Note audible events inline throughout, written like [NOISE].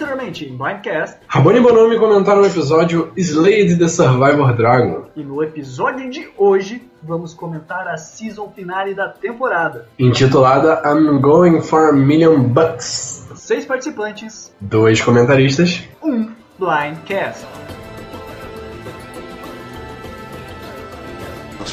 Anteriormente, em Blindcast. Rabone e Bonomi comentaram o episódio Slade the Survivor Dragon. E no episódio de hoje, vamos comentar a season finale da temporada. Intitulada I'm Going for a Million Bucks. Seis participantes. Dois comentaristas. Um Blindcast.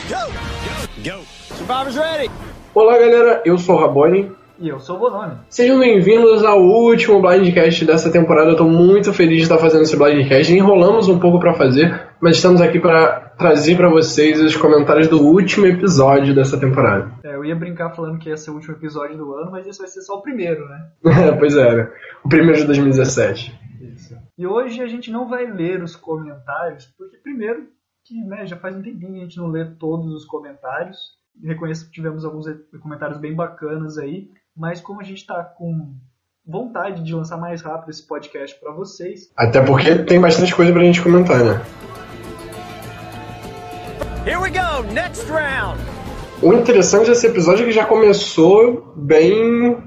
Go! Go! Survivors ready! Olá galera, eu sou o Rabone. E eu sou o Bononi. Sejam bem-vindos ao último Blindcast dessa temporada. Eu tô muito feliz de estar fazendo esse Blindcast. Enrolamos um pouco para fazer, mas estamos aqui para trazer para vocês os comentários do último episódio dessa temporada. É, eu ia brincar falando que ia ser o último episódio do ano, mas esse vai ser só o primeiro, né? [LAUGHS] pois é, né? o primeiro de 2017. Isso. E hoje a gente não vai ler os comentários, porque primeiro que né, já faz um tempinho que a gente não lê todos os comentários. Reconheço que tivemos alguns comentários bem bacanas aí, mas como a gente está com vontade de lançar mais rápido esse podcast para vocês. Até porque tem bastante coisa pra gente comentar, né? Here we go, next round. O interessante desse episódio é que já começou bem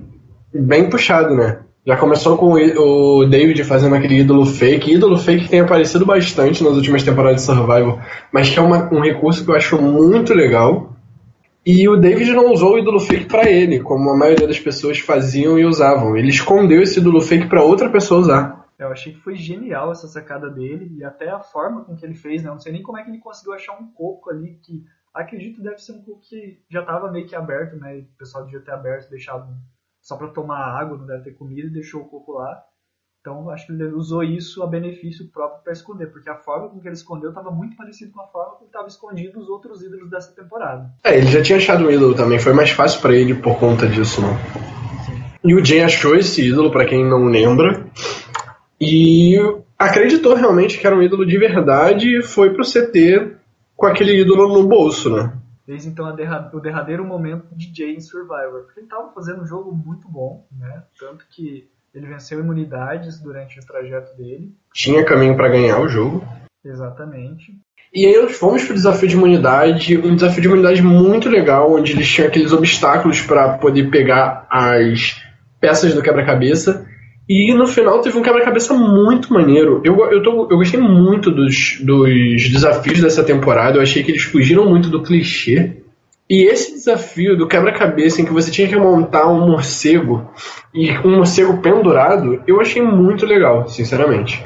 bem puxado, né? Já começou com o David fazendo aquele ídolo fake, ídolo fake que tem aparecido bastante nas últimas temporadas de Survival, mas que é uma, um recurso que eu acho muito legal. E o David não usou o ídolo fake para ele, como a maioria das pessoas faziam e usavam. Ele escondeu esse ídolo fake para outra pessoa usar. Eu achei que foi genial essa sacada dele e até a forma com que ele fez, né? Não sei nem como é que ele conseguiu achar um coco ali que acredito deve ser um coco que já estava meio que aberto, né? O pessoal devia ter aberto, deixado só para tomar água, não deve ter comida e deixou o coco lá. Então acho que ele usou isso a benefício próprio para esconder, porque a forma com que ele escondeu estava muito parecido com a forma com que estava escondido os outros ídolos dessa temporada. É, ele já tinha achado um ídolo também, foi mais fácil para ele por conta disso, né? E o Jay achou esse ídolo, para quem não lembra, e acreditou realmente que era um ídolo de verdade e foi pro CT com aquele ídolo no bolso, né? Desde então derra o derradeiro momento de Jay em Survivor, porque ele estava fazendo um jogo muito bom, né? Tanto que ele venceu imunidades durante o trajeto dele. Tinha caminho para ganhar o jogo. Exatamente. E aí nós fomos pro desafio de imunidade, um desafio de imunidade muito legal, onde eles tinham aqueles obstáculos para poder pegar as peças do quebra-cabeça. E no final teve um quebra-cabeça muito maneiro. Eu, eu, tô, eu gostei muito dos, dos desafios dessa temporada. Eu achei que eles fugiram muito do clichê. E esse desafio do quebra-cabeça em que você tinha que montar um morcego e um morcego pendurado, eu achei muito legal, sinceramente.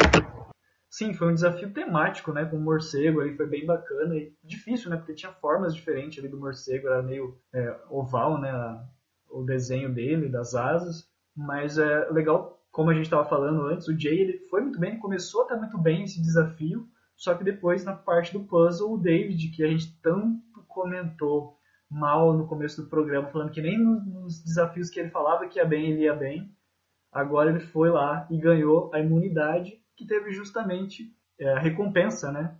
Sim, foi um desafio temático, né? Com o morcego aí foi bem bacana e difícil, né? Porque tinha formas diferentes ali do morcego, era meio é, oval, né? O desenho dele, das asas. Mas é legal, como a gente estava falando antes, o Jay ele foi muito bem, começou até muito bem esse desafio, só que depois na parte do puzzle, o David, que a gente tanto comentou mal no começo do programa, falando que nem nos desafios que ele falava que ia bem, ele ia bem. Agora ele foi lá e ganhou a imunidade que teve justamente é, a recompensa, né?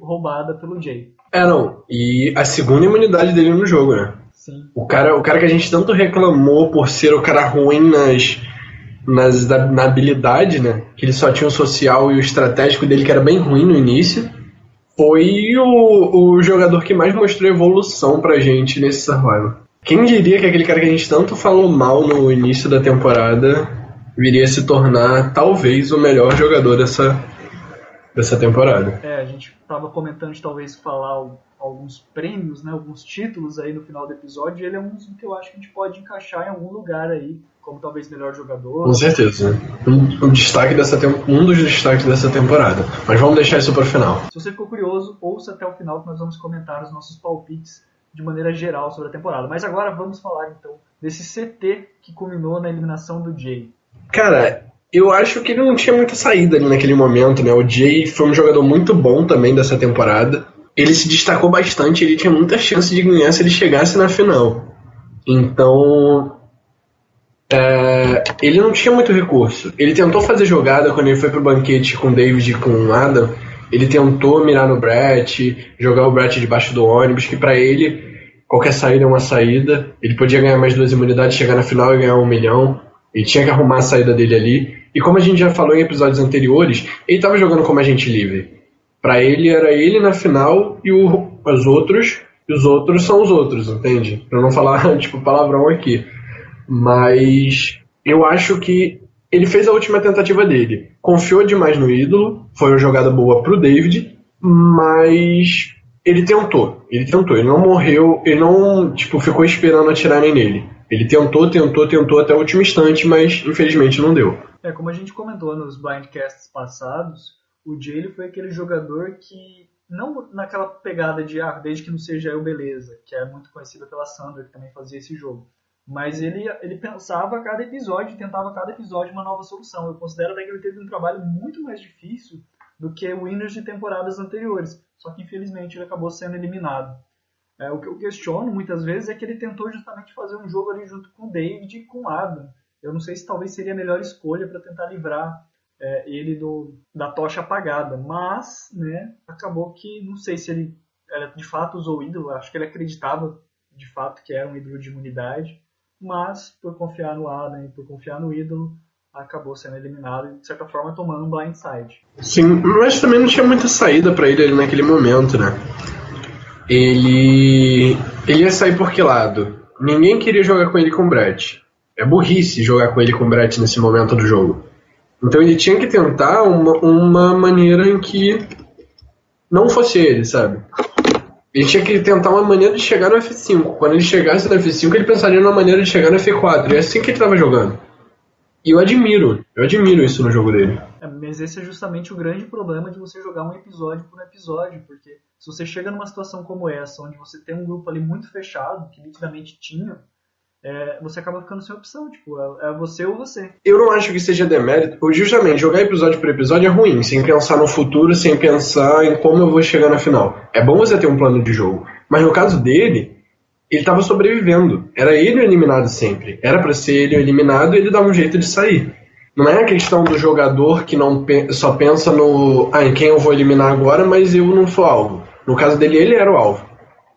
Roubada pelo Jay. É, não. E a segunda imunidade dele no jogo, né? Sim. O cara, o cara que a gente tanto reclamou por ser o cara ruim nas, nas, na habilidade, né? Que ele só tinha o social e o estratégico dele, que era bem ruim no início foi o, o jogador que mais mostrou evolução pra gente nesse Survival. Quem diria que aquele cara que a gente tanto falou mal no início da temporada viria se tornar talvez o melhor jogador dessa, dessa temporada? É, a gente tava comentando de talvez falar alguns prêmios, né, alguns títulos aí no final do episódio, e ele é um que eu acho que a gente pode encaixar em algum lugar aí, como talvez melhor jogador. Com certeza. Um, um destaque dessa um dos destaques dessa temporada. Mas vamos deixar isso para o final. Se você ficou curioso, ouça até o final que nós vamos comentar os nossos palpites de maneira geral sobre a temporada. Mas agora vamos falar então desse CT que culminou na eliminação do Jay. Cara, eu acho que ele não tinha muita saída ali naquele momento, né? O Jay foi um jogador muito bom também dessa temporada ele se destacou bastante, ele tinha muita chance de ganhar se ele chegasse na final. Então, é, ele não tinha muito recurso. Ele tentou fazer jogada quando ele foi pro banquete com o David e com o Adam. Ele tentou mirar no Brett, jogar o Brett debaixo do ônibus, que para ele qualquer saída é uma saída. Ele podia ganhar mais duas imunidades, chegar na final e ganhar um milhão. Ele tinha que arrumar a saída dele ali. E como a gente já falou em episódios anteriores, ele estava jogando como agente livre. Para ele era ele na final e o, os outros, e os outros são os outros, entende? Pra não falar [LAUGHS] tipo palavrão aqui. Mas eu acho que ele fez a última tentativa dele. Confiou demais no ídolo, foi uma jogada boa pro David, mas ele tentou. Ele tentou, ele não morreu, ele não, tipo, ficou esperando atirarem nele. Ele tentou, tentou, tentou até o último instante, mas infelizmente não deu. É, como a gente comentou nos blindcasts passados, o Jay foi aquele jogador que não naquela pegada de ah, desde que não seja eu, beleza, que é muito conhecida pela Sandra, que também fazia esse jogo. Mas ele, ele pensava cada episódio, tentava cada episódio uma nova solução. Eu considero até que ele teve um trabalho muito mais difícil do que o winners de temporadas anteriores. Só que infelizmente ele acabou sendo eliminado. É, o que eu questiono muitas vezes é que ele tentou justamente fazer um jogo ali junto com o David e com o Adam. Eu não sei se talvez seria a melhor escolha para tentar livrar é, ele do, da tocha apagada, mas né, acabou que não sei se ele era, de fato usou o ídolo, acho que ele acreditava de fato que era um ídolo de imunidade, mas por confiar no Adam e por confiar no ídolo, acabou sendo eliminado e de certa forma tomando um blindside. Sim, mas também não tinha muita saída para ele ali naquele momento, né? Ele ele ia sair por que lado? Ninguém queria jogar com ele com o Brett. É burrice jogar com ele com o Brett nesse momento do jogo. Então ele tinha que tentar uma, uma maneira em que não fosse ele, sabe? Ele tinha que tentar uma maneira de chegar no F5. Quando ele chegasse no F5, ele pensaria numa maneira de chegar no F4. E é assim que ele estava jogando. E eu admiro, eu admiro isso no jogo dele. É, mas esse é justamente o grande problema de você jogar um episódio por episódio, porque se você chega numa situação como essa, onde você tem um grupo ali muito fechado, que nitidamente tinha, é, você acaba ficando sem opção, tipo, é, é, você ou você. Eu não acho que seja demérito, justamente jogar episódio por episódio é ruim, sem pensar no futuro, sem pensar em como eu vou chegar na final. É bom você ter um plano de jogo, mas no caso dele, ele estava sobrevivendo. Era ele o eliminado sempre. Era para ser ele o eliminado e ele dava um jeito de sair. Não é a questão do jogador que não só pensa no ah, em quem eu vou eliminar agora, mas eu não sou alvo. No caso dele, ele era o alvo.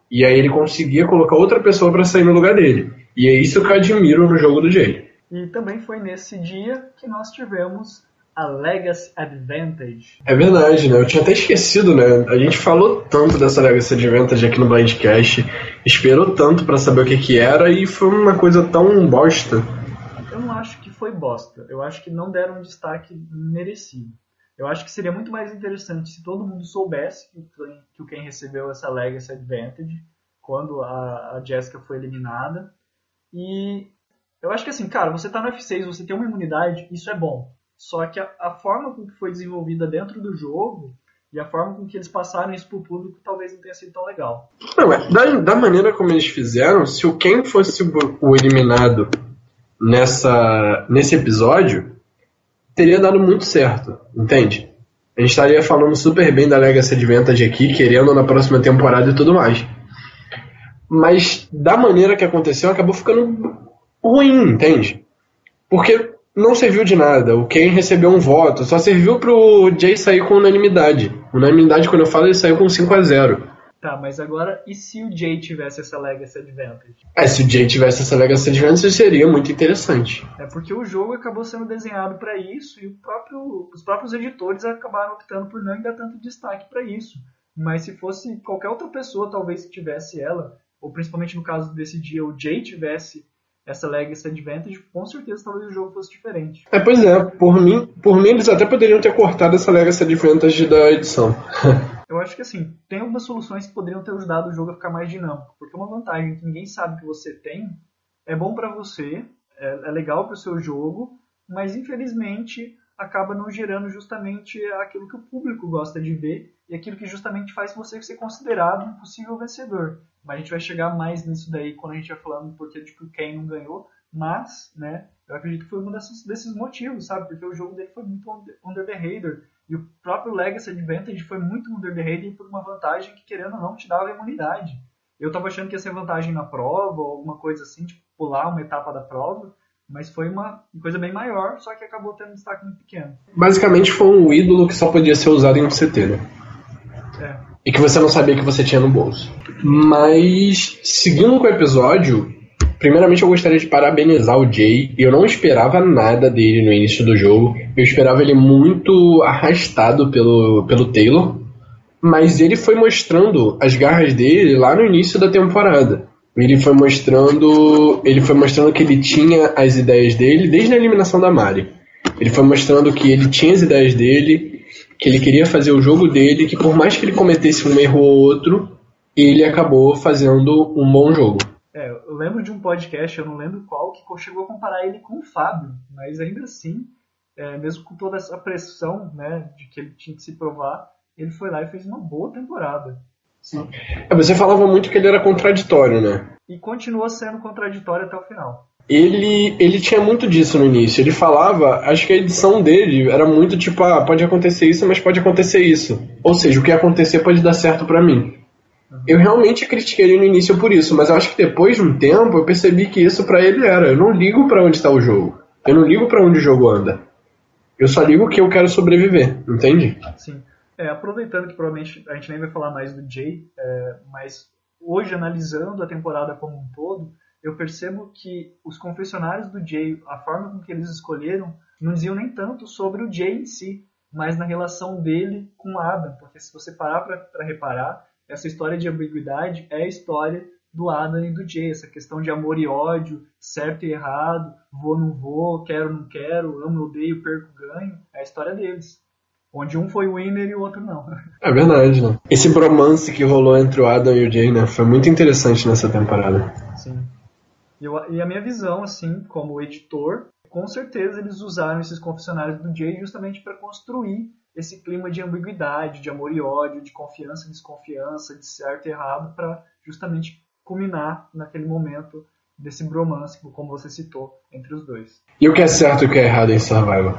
E aí ele conseguia colocar outra pessoa para sair no lugar dele. E é isso que eu admiro no jogo do Jay. E também foi nesse dia que nós tivemos a Legacy Advantage. É verdade, né? Eu tinha até esquecido, né? A gente falou tanto dessa Legacy Advantage aqui no Blindcast, esperou tanto para saber o que que era e foi uma coisa tão bosta. Eu não acho que foi bosta. Eu acho que não deram um destaque merecido. Eu acho que seria muito mais interessante se todo mundo soubesse que o Ken recebeu essa Legacy Advantage quando a, a Jessica foi eliminada e eu acho que assim, cara, você tá no F6, você tem uma imunidade, isso é bom. Só que a, a forma com que foi desenvolvida dentro do jogo e a forma com que eles passaram isso pro público talvez não tenha sido tão legal. Não, é, da, da maneira como eles fizeram, se o Ken fosse o, o eliminado nessa, nesse episódio, teria dado muito certo, entende? A gente estaria falando super bem da Legacy Advantage aqui, querendo na próxima temporada e tudo mais mas da maneira que aconteceu acabou ficando ruim, entende? Porque não serviu de nada. O Ken recebeu um voto, só serviu pro Jay sair com unanimidade. Unanimidade, quando eu falo, ele saiu com 5 a 0 Tá, mas agora, e se o Jay tivesse essa Legacy Advantage? É, se o Jay tivesse essa Legacy Advantage, seria muito interessante. É porque o jogo acabou sendo desenhado para isso e próprio, os próprios editores acabaram optando por não dar tanto destaque para isso. Mas se fosse qualquer outra pessoa, talvez que tivesse ela, ou principalmente no caso desse dia, o Jay tivesse essa Legacy Advantage, com certeza talvez o jogo fosse diferente. É, pois é, por mim, por mim eles até poderiam ter cortado essa Legacy Advantage da edição. [LAUGHS] Eu acho que assim, tem algumas soluções que poderiam ter ajudado o jogo a ficar mais dinâmico, porque uma vantagem que ninguém sabe que você tem é bom para você, é, é legal para o seu jogo, mas infelizmente acaba não gerando justamente aquilo que o público gosta de ver e aquilo que justamente faz você ser considerado um possível vencedor. Mas a gente vai chegar mais nisso daí quando a gente vai falando do porquê de que o Ken não ganhou. Mas, né, eu acredito que foi um desses, desses motivos, sabe? Porque o jogo dele foi muito under the radar. E o próprio Legacy Advantage foi muito under the radar por uma vantagem que, querendo ou não, te dava imunidade. Eu tava achando que ia ser vantagem na prova, ou alguma coisa assim, tipo, pular uma etapa da prova. Mas foi uma coisa bem maior, só que acabou tendo um destaque muito pequeno. Basicamente foi um ídolo que só podia ser usado em um CT, né? É. E que você não sabia que você tinha no bolso. Mas, seguindo com o episódio, primeiramente eu gostaria de parabenizar o Jay. Eu não esperava nada dele no início do jogo. Eu esperava ele muito arrastado pelo, pelo Taylor. Mas ele foi mostrando as garras dele lá no início da temporada. Ele foi mostrando. Ele foi mostrando que ele tinha as ideias dele desde a eliminação da Mari. Ele foi mostrando que ele tinha as ideias dele, que ele queria fazer o jogo dele, que por mais que ele cometesse um erro ou outro, ele acabou fazendo um bom jogo. É, eu lembro de um podcast, eu não lembro qual, que chegou a comparar ele com o Fábio, mas ainda assim, é, mesmo com toda essa pressão né, de que ele tinha que se provar, ele foi lá e fez uma boa temporada. Sim. É, você falava muito que ele era contraditório, né? E continua sendo contraditório até o final. Ele, ele tinha muito disso no início. Ele falava, acho que a edição dele era muito tipo, ah, pode acontecer isso, mas pode acontecer isso. Ou seja, o que acontecer pode dar certo para mim. Eu realmente critiquei ele no início por isso, mas eu acho que depois de um tempo eu percebi que isso para ele era. Eu não ligo para onde está o jogo. Eu não ligo para onde o jogo anda. Eu só ligo que eu quero sobreviver, entende? Sim. É, aproveitando que provavelmente a gente nem vai falar mais do Jay, é, mas hoje analisando a temporada como um todo, eu percebo que os confessionários do Jay, a forma com que eles escolheram, não diziam nem tanto sobre o Jay em si, mas na relação dele com o Adam, porque se você parar para reparar, essa história de ambiguidade é a história do Adam e do Jay, essa questão de amor e ódio, certo e errado, vou não vou, quero não quero, amo, odeio, perco, ganho, é a história deles onde um foi o winner e o outro não. [LAUGHS] É verdade, né? Esse bromance que rolou entre o Adam e o Jay, né, foi muito interessante nessa temporada. Sim. E, eu, e a minha visão, assim, como editor, com certeza eles usaram esses confessionários do Jay justamente para construir esse clima de ambiguidade, de amor e ódio, de confiança e desconfiança, de certo e errado, para justamente culminar naquele momento desse bromance, como você citou, entre os dois. E o que é certo e o que é errado em Survival?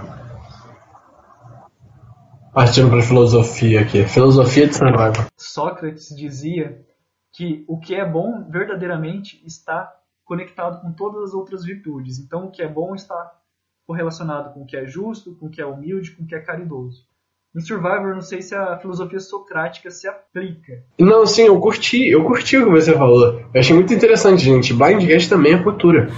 Partindo para filosofia aqui. Filosofia de survival. Sócrates dizia que o que é bom verdadeiramente está conectado com todas as outras virtudes. Então, o que é bom está correlacionado com o que é justo, com o que é humilde, com o que é caridoso. Em Survivor, não sei se a filosofia socrática se aplica. Não, sim, eu curti, eu curti o que você falou. Eu achei muito interessante, gente. Blindcast também é cultura.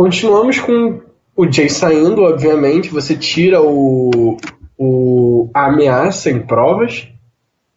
Continuamos com o Jay saindo, obviamente. Você tira o, o, a ameaça em provas.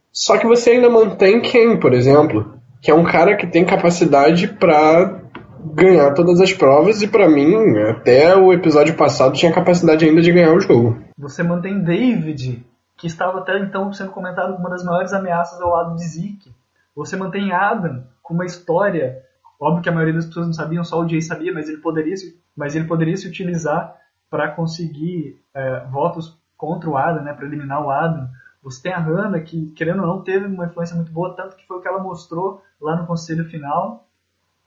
Só que você ainda mantém quem, por exemplo? Que é um cara que tem capacidade para ganhar todas as provas e para mim, até o episódio passado, tinha capacidade ainda de ganhar o jogo. Você mantém David, que estava até então sendo comentado como uma das maiores ameaças ao lado de Zeke. Você mantém Adam com uma história Óbvio que a maioria das pessoas não sabiam, só o Jay sabia, mas ele poderia se, mas ele poderia se utilizar para conseguir é, votos contra o Adam, né, para eliminar o Adam. Você tem a Hannah, que querendo ou não teve uma influência muito boa, tanto que foi o que ela mostrou lá no conselho final.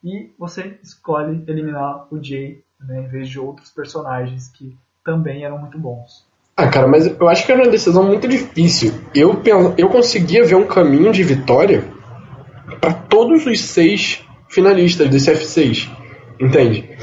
E você escolhe eliminar o Jay né, em vez de outros personagens que também eram muito bons. Ah, cara, mas eu acho que era uma decisão muito difícil. Eu, eu conseguia ver um caminho de vitória para todos os seis finalistas desse F6. Entende?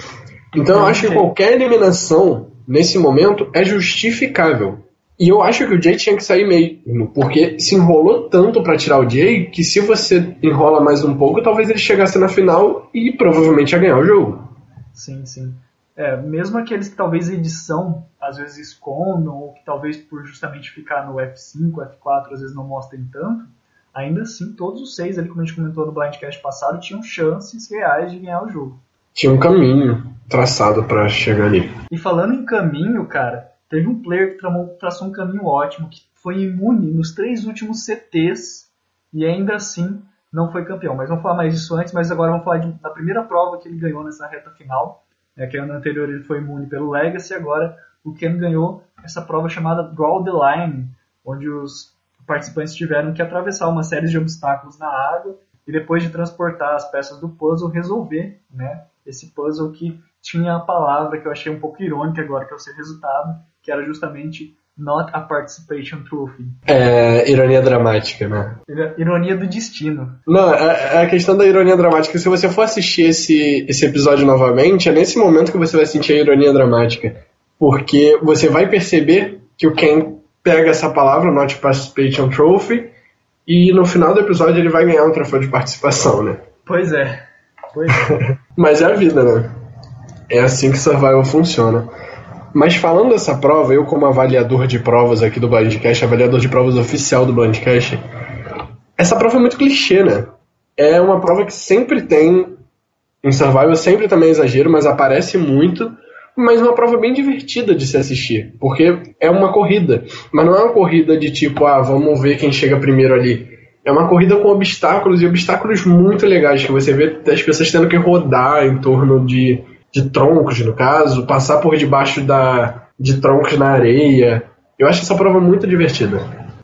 Então eu acho que qualquer eliminação nesse momento é justificável. E eu acho que o Jay tinha que sair meio, porque se enrolou tanto para tirar o Jay que se você enrola mais um pouco, talvez ele chegasse na final e provavelmente ia ganhar o jogo. Sim, sim. É, mesmo aqueles que talvez a edição às vezes escondam, ou que talvez por justamente ficar no F5, F4, às vezes não mostrem tanto, ainda assim, todos os seis, ali, como a gente comentou no Blindcast passado, tinham chances reais de ganhar o jogo. Tinha um caminho traçado para chegar ali. E falando em caminho, cara, teve um player que traçou um caminho ótimo, que foi imune nos três últimos CTs e ainda assim não foi campeão. Mas vamos falar mais disso antes, mas agora vamos falar de, da primeira prova que ele ganhou nessa reta final. É, que ano anterior ele foi imune pelo Legacy, agora o Ken ganhou essa prova chamada Draw the Line, onde os participantes tiveram que atravessar uma série de obstáculos na água e depois de transportar as peças do puzzle resolver, né, esse puzzle que tinha a palavra que eu achei um pouco irônica agora que é o seu resultado, que era justamente not a participation trophy. É, ironia dramática, né? Ironia do destino. Não, é, é, a questão da ironia dramática. Se você for assistir esse, esse episódio novamente, é nesse momento que você vai sentir a ironia dramática. Porque você vai perceber que o Ken pega essa palavra, Not Participation Trophy, e no final do episódio ele vai ganhar um troféu de participação, né? Pois é. Pois é. [LAUGHS] Mas é a vida, né? É assim que Survival funciona. Mas falando dessa prova, eu como avaliador de provas aqui do Blindcast, avaliador de provas oficial do Blindcast, essa prova é muito clichê, né? É uma prova que sempre tem, em Survival sempre também é exagero, mas aparece muito, mas uma prova bem divertida de se assistir, porque é uma corrida, mas não é uma corrida de tipo, ah, vamos ver quem chega primeiro ali. É uma corrida com obstáculos e obstáculos muito legais, que você vê as pessoas tendo que rodar em torno de, de troncos, no caso, passar por debaixo da, de troncos na areia. Eu acho essa prova muito divertida.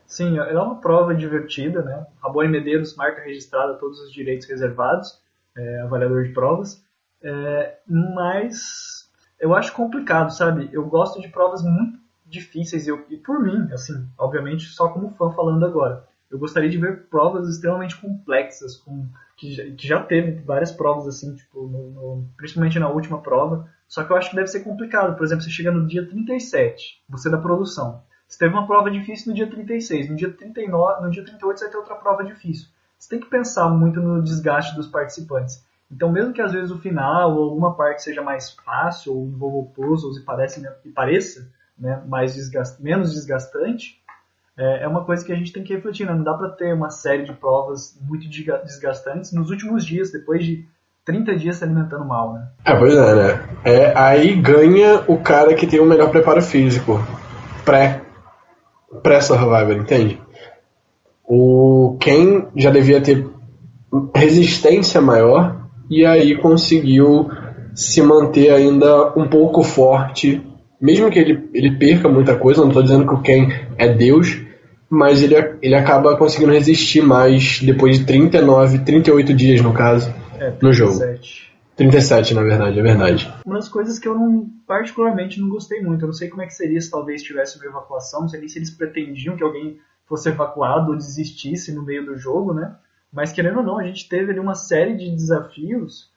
Sim, é uma prova divertida, né? Rabone Medeiros, marca registrada, todos os direitos reservados, é, avaliador de provas. É, mas eu acho complicado, sabe? Eu gosto de provas muito difíceis eu, e por mim, assim, obviamente só como fã falando agora. Eu gostaria de ver provas extremamente complexas, com, que, já, que já teve várias provas assim, tipo, no, no, principalmente na última prova. Só que eu acho que deve ser complicado. Por exemplo, você chega no dia 37, você é da produção. Você teve uma prova difícil no dia 36, no dia 39, no dia 38 você vai ter outra prova difícil. Você tem que pensar muito no desgaste dos participantes. Então, mesmo que às vezes o final ou alguma parte seja mais fácil ou envolva puzzles e, parece, e pareça né, mais desgast, menos desgastante, é, é uma coisa que a gente tem que refletir. Né? Não dá para ter uma série de provas muito desgastantes nos últimos dias, depois de 30 dias se alimentando mal. Né? É, pois é, né? É, aí ganha o cara que tem o melhor preparo físico. Pré. Pré-survivor, entende? O Ken já devia ter resistência maior e aí conseguiu se manter ainda um pouco forte, mesmo que ele, ele perca muita coisa, não estou dizendo que o Ken é Deus, mas ele, ele acaba conseguindo resistir mais depois de 39, 38 dias no caso, é, no jogo. 37, na verdade, é verdade. Uma das coisas que eu não, particularmente não gostei muito, eu não sei como é que seria se talvez tivesse uma evacuação, não sei nem se eles pretendiam que alguém fosse evacuado ou desistisse no meio do jogo, né? Mas querendo ou não, a gente teve ali uma série de desafios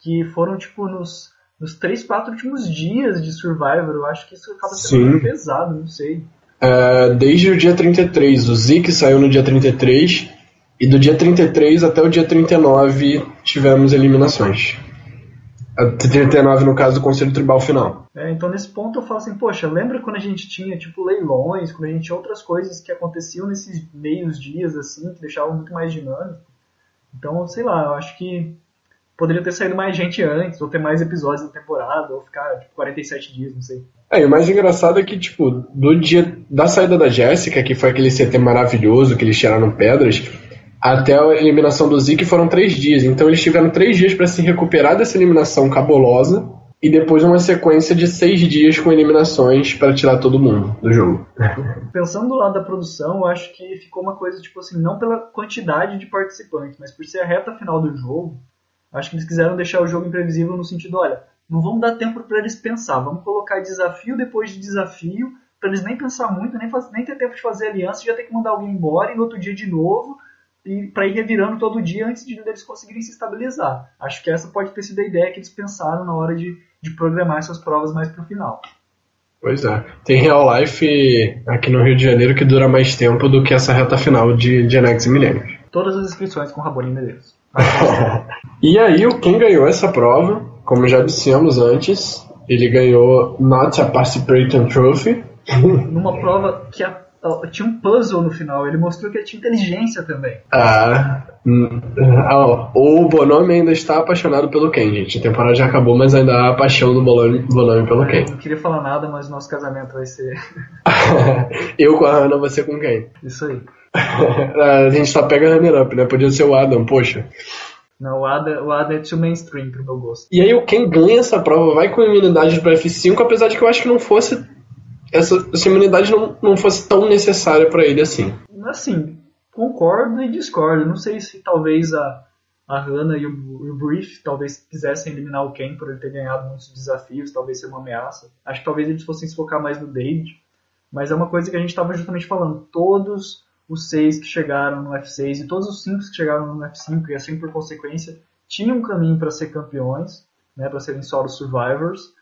que foram tipo nos, nos 3, 4 últimos dias de Survivor. Eu acho que isso acaba sendo pesado, não sei. É, desde o dia 33, o Zeke saiu no dia 33, e do dia 33 até o dia 39 tivemos eliminações. 39 no caso do Conselho Tribal final. É, então nesse ponto eu falo assim, poxa, lembra quando a gente tinha tipo leilões, quando a gente tinha outras coisas que aconteciam nesses meios dias assim, que deixavam muito mais dinâmico. Então, sei lá, eu acho que poderia ter saído mais gente antes, ou ter mais episódios na temporada, ou ficar tipo, 47 dias, não sei. É, e o mais engraçado é que, tipo, do dia da saída da Jéssica, que foi aquele CT maravilhoso que eles tiraram pedras, até a eliminação do Zeke foram três dias. Então eles tiveram três dias para se recuperar dessa eliminação cabulosa e depois uma sequência de seis dias com eliminações para tirar todo mundo do jogo. [LAUGHS] Pensando do lado da produção, eu acho que ficou uma coisa tipo assim, não pela quantidade de participantes, mas por ser a reta final do jogo, acho que eles quiseram deixar o jogo imprevisível no sentido, olha, não vamos dar tempo para eles pensar, vamos colocar desafio depois de desafio, para eles nem pensar muito, nem, nem ter tempo de fazer aliança, já ter que mandar alguém embora e no outro dia de novo, para ir revirando todo dia antes de eles conseguirem se estabilizar. Acho que essa pode ter sido a ideia que eles pensaram na hora de, de programar essas provas mais para o final. Pois é. Tem Real Life aqui no Rio de Janeiro que dura mais tempo do que essa reta final de Genex e Millennium. Todas as inscrições com Rabolim Medeiros. [LAUGHS] e aí, quem ganhou essa prova, como já dissemos antes, ele ganhou Not a Participation Trophy. Numa prova que a tinha um puzzle no final, ele mostrou que ele tinha inteligência também. Ah, hum, ah o Bonome ainda está apaixonado pelo Ken, gente. A temporada já acabou, mas ainda há a paixão do Bonome, Bonome pelo Ken. Não queria falar nada, mas nosso casamento vai ser. [LAUGHS] Eu com a Hannah, você com quem? Isso aí. [LAUGHS] a gente só pega runner up, né? Podia ser o Adam, poxa. Não, o Adam, o Adam é too mainstream pro meu gosto. E aí, quem ganha essa prova vai com imunidade para F5, apesar de que eu acho que não fosse essa, essa imunidade não, não fosse tão necessária para ele assim. Assim, concordo e discordo. Não sei se talvez a, a Hannah e o, o Brief talvez quisessem eliminar o Ken por ele ter ganhado muitos desafios, talvez ser uma ameaça. Acho que talvez eles fossem se focar mais no David. Mas é uma coisa que a gente estava justamente falando. Todos os seis que chegaram no F6 e todos os cinco que chegaram no F5 e assim por consequência tinham um caminho para ser campeões, né, para serem solo survivors.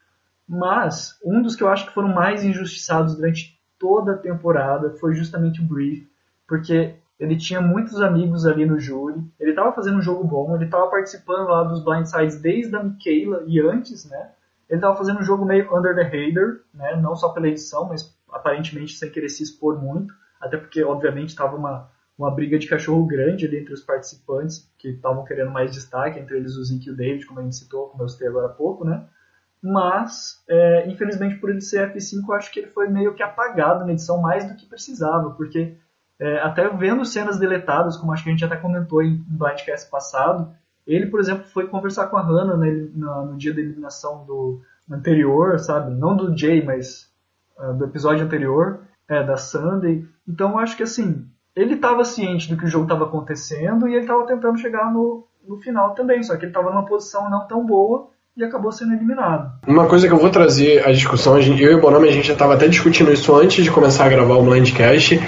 Mas um dos que eu acho que foram mais injustiçados durante toda a temporada foi justamente o Brief, porque ele tinha muitos amigos ali no júri, ele estava fazendo um jogo bom, ele estava participando lá dos blindsides desde a Michaela e antes, né? Ele estava fazendo um jogo meio under the radar, né? Não só pela edição, mas aparentemente sem querer se expor muito, até porque obviamente estava uma uma briga de cachorro grande ali entre os participantes que estavam querendo mais destaque, entre eles o Zink e o David, como a gente citou, como eu citei agora há pouco, né? Mas, é, infelizmente, por ele ser F5, eu acho que ele foi meio que apagado na edição mais do que precisava, porque é, até vendo cenas deletadas, como acho que a gente até comentou em um Blindcast passado, ele, por exemplo, foi conversar com a Hannah no, no, dia da eliminação do anterior, sabe? Não do Jay, mas uh, do episódio anterior, é, da Sunday. Então, acho que, assim, ele estava ciente do que o jogo estava acontecendo e ele estava tentando chegar no, no final também, só que ele estava numa posição não tão boa e acabou sendo eliminado. Uma coisa que eu vou trazer à discussão, eu e o Bonami, a gente já estava até discutindo isso antes de começar a gravar o Blindcast.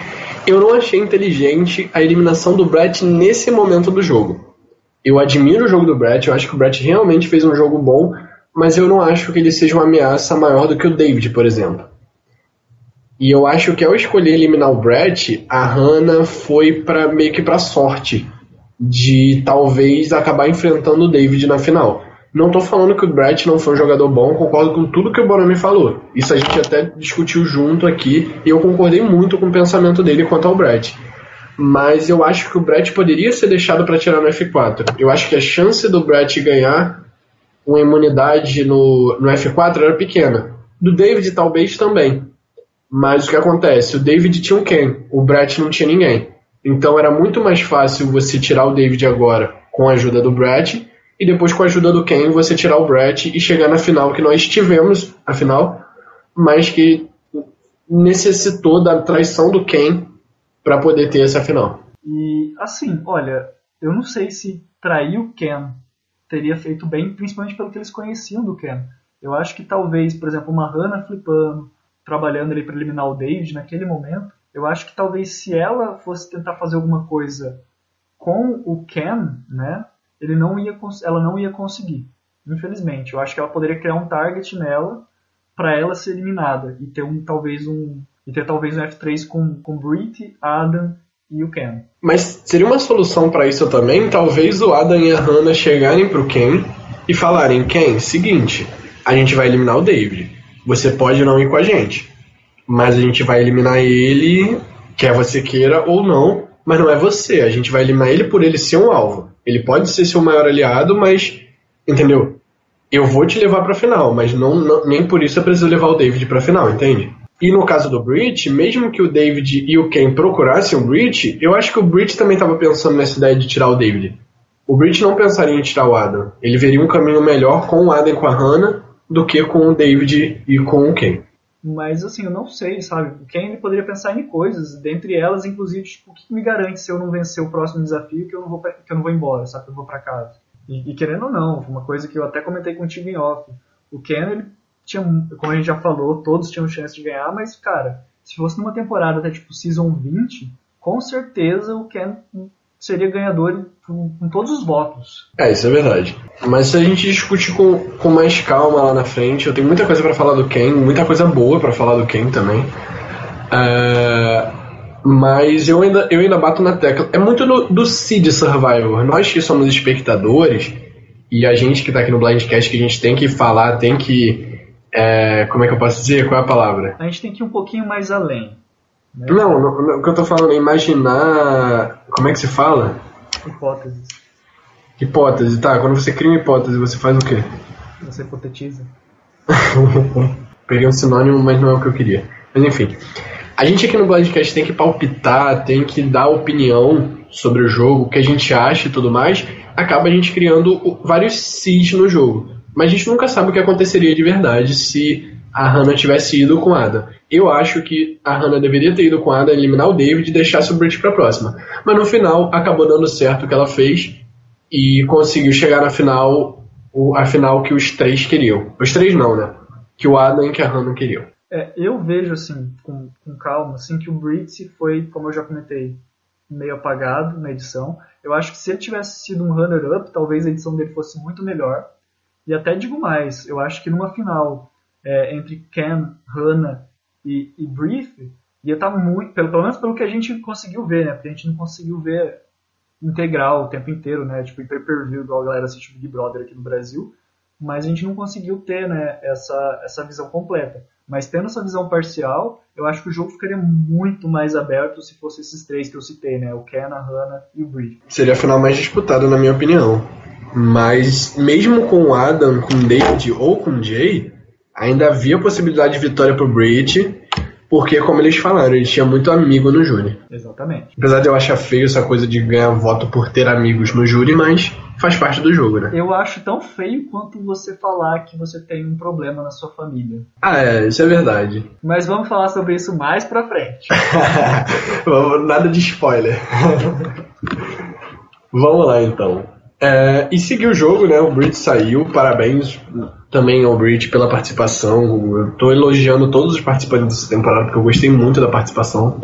Eu não achei inteligente a eliminação do Brett nesse momento do jogo. Eu admiro o jogo do Brett, eu acho que o Brett realmente fez um jogo bom, mas eu não acho que ele seja uma ameaça maior do que o David, por exemplo. E eu acho que ao escolher eliminar o Brett, a Hannah foi para meio que para sorte de talvez acabar enfrentando o David na final. Não tô falando que o Brett não foi um jogador bom, concordo com tudo que o Bonami falou. Isso a gente até discutiu junto aqui e eu concordei muito com o pensamento dele quanto ao Brett. Mas eu acho que o Brett poderia ser deixado para tirar no F4. Eu acho que a chance do Brett ganhar uma imunidade no, no F4 era pequena. Do David talvez também. Mas o que acontece? O David tinha um Ken, o Brett não tinha ninguém. Então era muito mais fácil você tirar o David agora com a ajuda do Brett e depois com a ajuda do Ken você tirar o Brett e chegar na final que nós tivemos, a final, mas que necessitou da traição do Ken para poder ter essa final. E assim, olha, eu não sei se trair o Ken teria feito bem, principalmente pelo que eles conheciam do Ken. Eu acho que talvez, por exemplo, uma Hannah flipando, trabalhando ali para eliminar o David naquele momento, eu acho que talvez se ela fosse tentar fazer alguma coisa com o Ken, né, ele não ia, ela não ia conseguir. Infelizmente, eu acho que ela poderia criar um target nela para ela ser eliminada e ter um talvez um e ter talvez um F3 com com Brit, Adam e o Ken. Mas seria uma solução para isso também, talvez o Adam e a Hannah chegarem pro Ken e falarem: "Ken, seguinte, a gente vai eliminar o David. Você pode não ir com a gente, mas a gente vai eliminar ele, quer você queira ou não, mas não é você. A gente vai eliminar ele por ele ser um alvo. Ele pode ser seu maior aliado, mas entendeu? Eu vou te levar para final, mas não, não, nem por isso eu preciso levar o David para final, entende? E no caso do Breach, mesmo que o David e o Ken procurassem o Breach, eu acho que o Breach também estava pensando nessa ideia de tirar o David. O Breach não pensaria em tirar o Adam. Ele veria um caminho melhor com o Adam e com a Hannah do que com o David e com o Ken. Mas assim, eu não sei, sabe? O Ken poderia pensar em coisas, dentre elas, inclusive, tipo, o que me garante se eu não vencer o próximo desafio que eu não vou, que eu não vou embora, sabe? Que eu vou para casa. E, e, querendo ou não, uma coisa que eu até comentei contigo em off. O Ken, ele tinha, como a gente já falou, todos tinham chance de ganhar, mas, cara, se fosse numa temporada até tipo Season 20, com certeza o Ken seria ganhador com, todos os votos. É, isso é verdade. Mas se a gente discutir com, com mais calma lá na frente, eu tenho muita coisa para falar do Ken, muita coisa boa para falar do Ken também. É, mas eu ainda, eu ainda bato na tecla. É muito do, do Seed Survivor. Nós que somos espectadores, e a gente que tá aqui no Blindcast, que a gente tem que falar, tem que. É, como é que eu posso dizer? Qual é a palavra? A gente tem que ir um pouquinho mais além. Né? Não, não, o que eu tô falando é imaginar. Como é que se fala? Hipóteses. Hipótese, tá. Quando você cria uma hipótese, você faz o quê? Você hipotetiza. [LAUGHS] Peguei um sinônimo, mas não é o que eu queria. Mas enfim. A gente aqui no Blindcast tem que palpitar, tem que dar opinião sobre o jogo, o que a gente acha e tudo mais. Acaba a gente criando vários seeds no jogo. Mas a gente nunca sabe o que aconteceria de verdade se a Hannah tivesse ido com Ada. Eu acho que a Hannah deveria ter ido com Ada, eliminar o David e deixasse o Brit para a próxima. Mas no final acabou dando certo o que ela fez e conseguiu chegar na final, a final que os três queriam. Os três não, né? Que o Adam e que a Hannah queriam. É, eu vejo assim, com, com calma, assim, que o Brit foi, como eu já comentei, meio apagado na edição. Eu acho que se ele tivesse sido um runner-up, talvez a edição dele fosse muito melhor. E até digo mais, eu acho que numa final é, entre Ken, Hannah e, e Brief, ia estar tá muito, pelo, pelo menos pelo que a gente conseguiu ver, né? Porque a gente não conseguiu ver integral o tempo inteiro, né? Tipo, em pay-per-view, igual a galera assiste Big Brother aqui no Brasil. Mas a gente não conseguiu ter, né, essa, essa visão completa. Mas tendo essa visão parcial, eu acho que o jogo ficaria muito mais aberto se fosse esses três que eu citei, né? O Ken, a Hannah e o Bridge. Seria a final mais disputada, na minha opinião. Mas mesmo com o Adam, com o David ou com o Jay, ainda havia possibilidade de vitória pro Bridge porque, como eles falaram, ele tinha muito amigo no júri. Exatamente. Apesar de eu achar feio essa coisa de ganhar voto por ter amigos no júri, mas faz parte do jogo, né? Eu acho tão feio quanto você falar que você tem um problema na sua família. Ah, é, isso é verdade. Mas vamos falar sobre isso mais pra frente. [LAUGHS] Nada de spoiler. [LAUGHS] vamos lá então. É, e seguiu o jogo, né? O Bridge saiu, parabéns também ao Bridge pela participação. Eu tô elogiando todos os participantes dessa temporada, porque eu gostei muito da participação.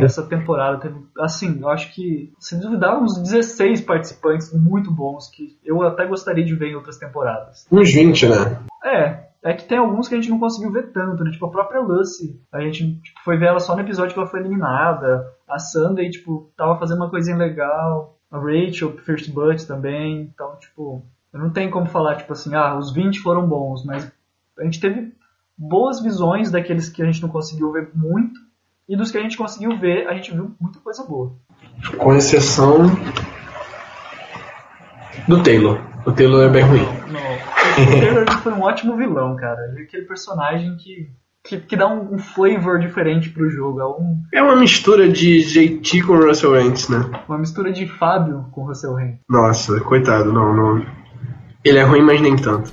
Dessa temporada teve, assim, eu acho que, se duvidar, uns 16 participantes muito bons que eu até gostaria de ver em outras temporadas. Uns 20, né? É, é que tem alguns que a gente não conseguiu ver tanto, né? Tipo, a própria Lucy. A gente tipo, foi ver ela só no episódio que ela foi eliminada. A Sunday, tipo, tava fazendo uma coisinha legal a Rachel, First Blood também. Então, tipo, eu não tenho como falar, tipo assim, ah, os 20 foram bons, mas a gente teve boas visões daqueles que a gente não conseguiu ver muito, e dos que a gente conseguiu ver, a gente viu muita coisa boa. Com exceção do Taylor. O Taylor é bem ruim. Não. O Taylor foi um ótimo vilão, cara. Ele é aquele personagem que que, que dá um, um, flavor diferente pro jogo. É, um, é uma mistura de JT com Russell Hantz, né? Uma mistura de Fábio com Russell Hantz. Nossa, coitado, não, não. Ele é ruim, mas nem tanto.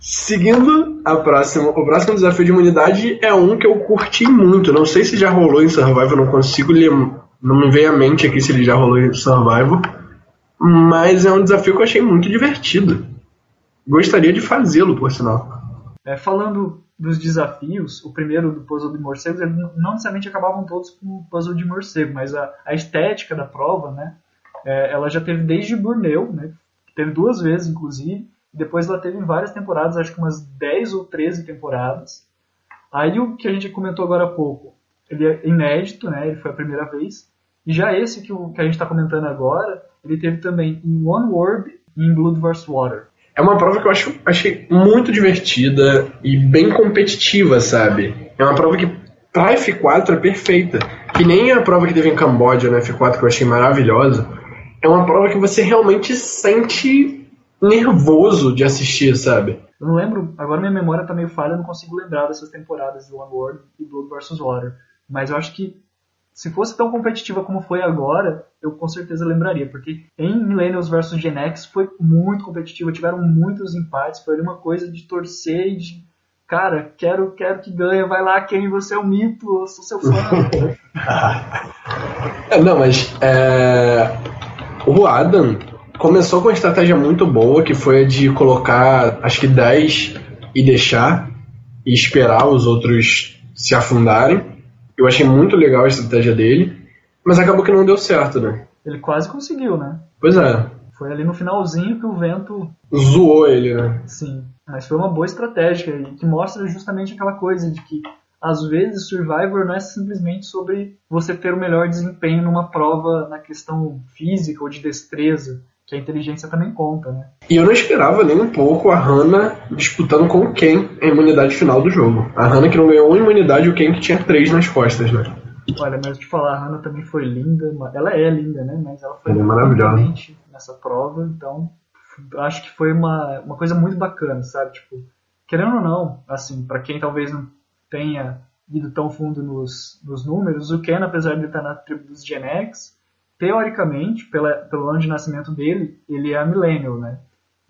Seguindo a próxima, o próximo desafio de imunidade é um que eu curti muito. Não sei se já rolou em Survival, não consigo lembrar. Não me vem à mente aqui se ele já rolou em Survival mas é um desafio que eu achei muito divertido. Gostaria de fazê-lo, por sinal. É, falando dos desafios, o primeiro do puzzle de morcegos, eles não necessariamente acabavam todos com o puzzle de morcego, mas a, a estética da prova, né, é, ela já teve desde Burneu, né, teve duas vezes, inclusive, depois ela teve várias temporadas, acho que umas 10 ou 13 temporadas. Aí o que a gente comentou agora há pouco, ele é inédito, né, ele foi a primeira vez, e já esse que, o, que a gente está comentando agora, ele teve também em One Word e em Blood vs. Water. É uma prova que eu acho, achei muito divertida e bem competitiva, sabe? É uma prova que pra F4 é perfeita. Que nem a prova que teve em Camboja na F4 que eu achei maravilhosa. É uma prova que você realmente sente nervoso de assistir, sabe? Eu não lembro, agora minha memória tá meio falha, eu não consigo lembrar dessas temporadas de One World e Blood vs. Water. Mas eu acho que se fosse tão competitiva como foi agora, eu com certeza lembraria, porque em Millennials vs Gen X foi muito competitiva, tiveram muitos empates, foi uma coisa de torcer e de cara, quero, quero que ganhe, vai lá, quem você é um mito, eu sou seu fã. [LAUGHS] É, não, mas é... o Adam começou com uma estratégia muito boa, que foi a de colocar acho que 10 e deixar e esperar os outros se afundarem. Eu achei muito legal a estratégia dele, mas acabou que não deu certo, né? Ele quase conseguiu, né? Pois é. Foi ali no finalzinho que o vento. Zoou ele, né? Sim. Mas foi uma boa estratégia que mostra justamente aquela coisa de que às vezes Survivor não é simplesmente sobre você ter o melhor desempenho numa prova na questão física ou de destreza que a inteligência também conta, né? E eu não esperava nem um pouco a Hannah disputando com o Ken a imunidade final do jogo. A Hannah que não ganhou uma imunidade e o Ken que tinha três nas costas, né? Olha, mas te falar, a Hannah também foi linda. Ela é linda, né? Mas ela foi ela é maravilhosa nessa prova, então acho que foi uma, uma coisa muito bacana, sabe? Tipo, querendo ou não, assim, para quem talvez não tenha ido tão fundo nos, nos números, o Ken, apesar de estar na tribo dos Gen X, teoricamente, pela, pelo ano de nascimento dele, ele é millennial, né?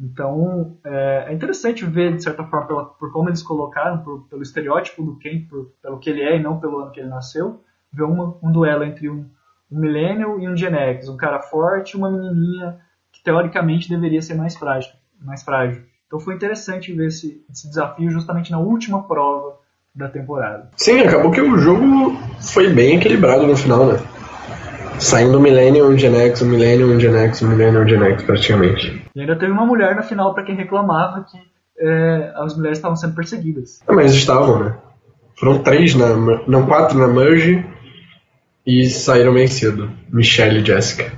Então, é, é interessante ver, de certa forma, pela, por como eles colocaram, por, pelo estereótipo do Ken, por, pelo que ele é e não pelo ano que ele nasceu, ver uma, um duelo entre um, um millennial e um Gen X, um cara forte e uma menininha que, teoricamente, deveria ser mais frágil. Mais frágil. Então foi interessante ver esse, esse desafio justamente na última prova da temporada. Sim, acabou que o jogo foi bem equilibrado no final, né? Saindo o Millennium Gen X, o Millennium Gen X, o Millennium Gen X, praticamente. E ainda teve uma mulher na final para quem reclamava que é, as mulheres estavam sendo perseguidas. Ah, mas estavam, né? Foram três na. Não, quatro na Merge e saíram meio cedo. Michelle e Jessica.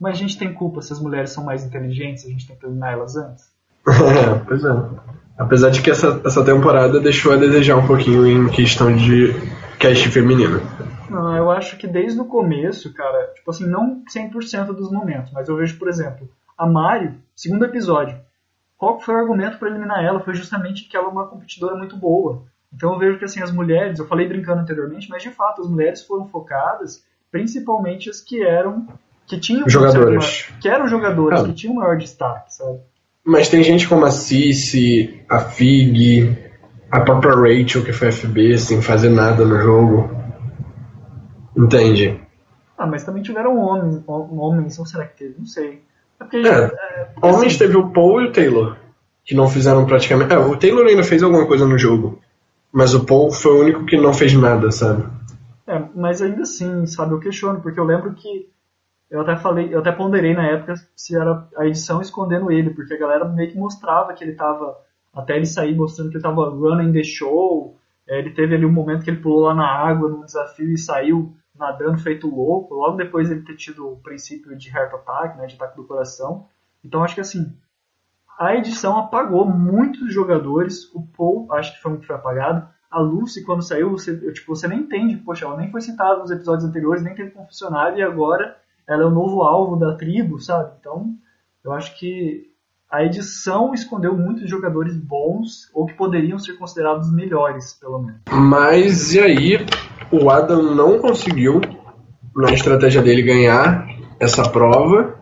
Mas a gente tem culpa se as mulheres são mais inteligentes, a gente tem que eliminar elas antes? [LAUGHS] pois é. Apesar de que essa, essa temporada deixou a desejar um pouquinho em questão de cast feminino. Não, eu acho que desde o começo, cara, tipo assim, não 100% dos momentos, mas eu vejo, por exemplo, a Mario, segundo episódio, qual foi o argumento para eliminar ela? Foi justamente que ela é uma competidora muito boa. Então eu vejo que assim as mulheres, eu falei brincando anteriormente, mas de fato as mulheres foram focadas, principalmente as que eram que tinham jogadores, que eram jogadores ah. que tinham maior destaque, sabe? Mas tem gente como a Cici, a Fig, a própria Rachel que foi FB sem fazer nada no jogo. Entende? Ah, mas também tiveram homens, homens, ou será que teve? Não sei. É porque, é, é, homens assim, teve o Paul e o Taylor, que não fizeram praticamente. É, o Taylor ainda fez alguma coisa no jogo, mas o Paul foi o único que não fez nada, sabe? É, mas ainda assim, sabe, eu questiono, porque eu lembro que eu até falei, eu até ponderei na época se era a edição escondendo ele, porque a galera meio que mostrava que ele tava, até ele sair mostrando que ele tava running the show, é, ele teve ali um momento que ele pulou lá na água no desafio e saiu nadando feito louco, logo depois ele ter tido o princípio de heart attack, né, de ataque do coração. Então acho que assim, a edição apagou muitos jogadores, o Paul acho que foi um que foi apagado, a Lucy quando saiu, você, tipo, você nem entende, poxa, ela nem foi citada nos episódios anteriores, nem teve confessionário e agora ela é o novo alvo da tribo, sabe? Então, eu acho que a edição escondeu muitos jogadores bons ou que poderiam ser considerados melhores, pelo menos. Mas e aí, o Adam não conseguiu, na estratégia dele, ganhar essa prova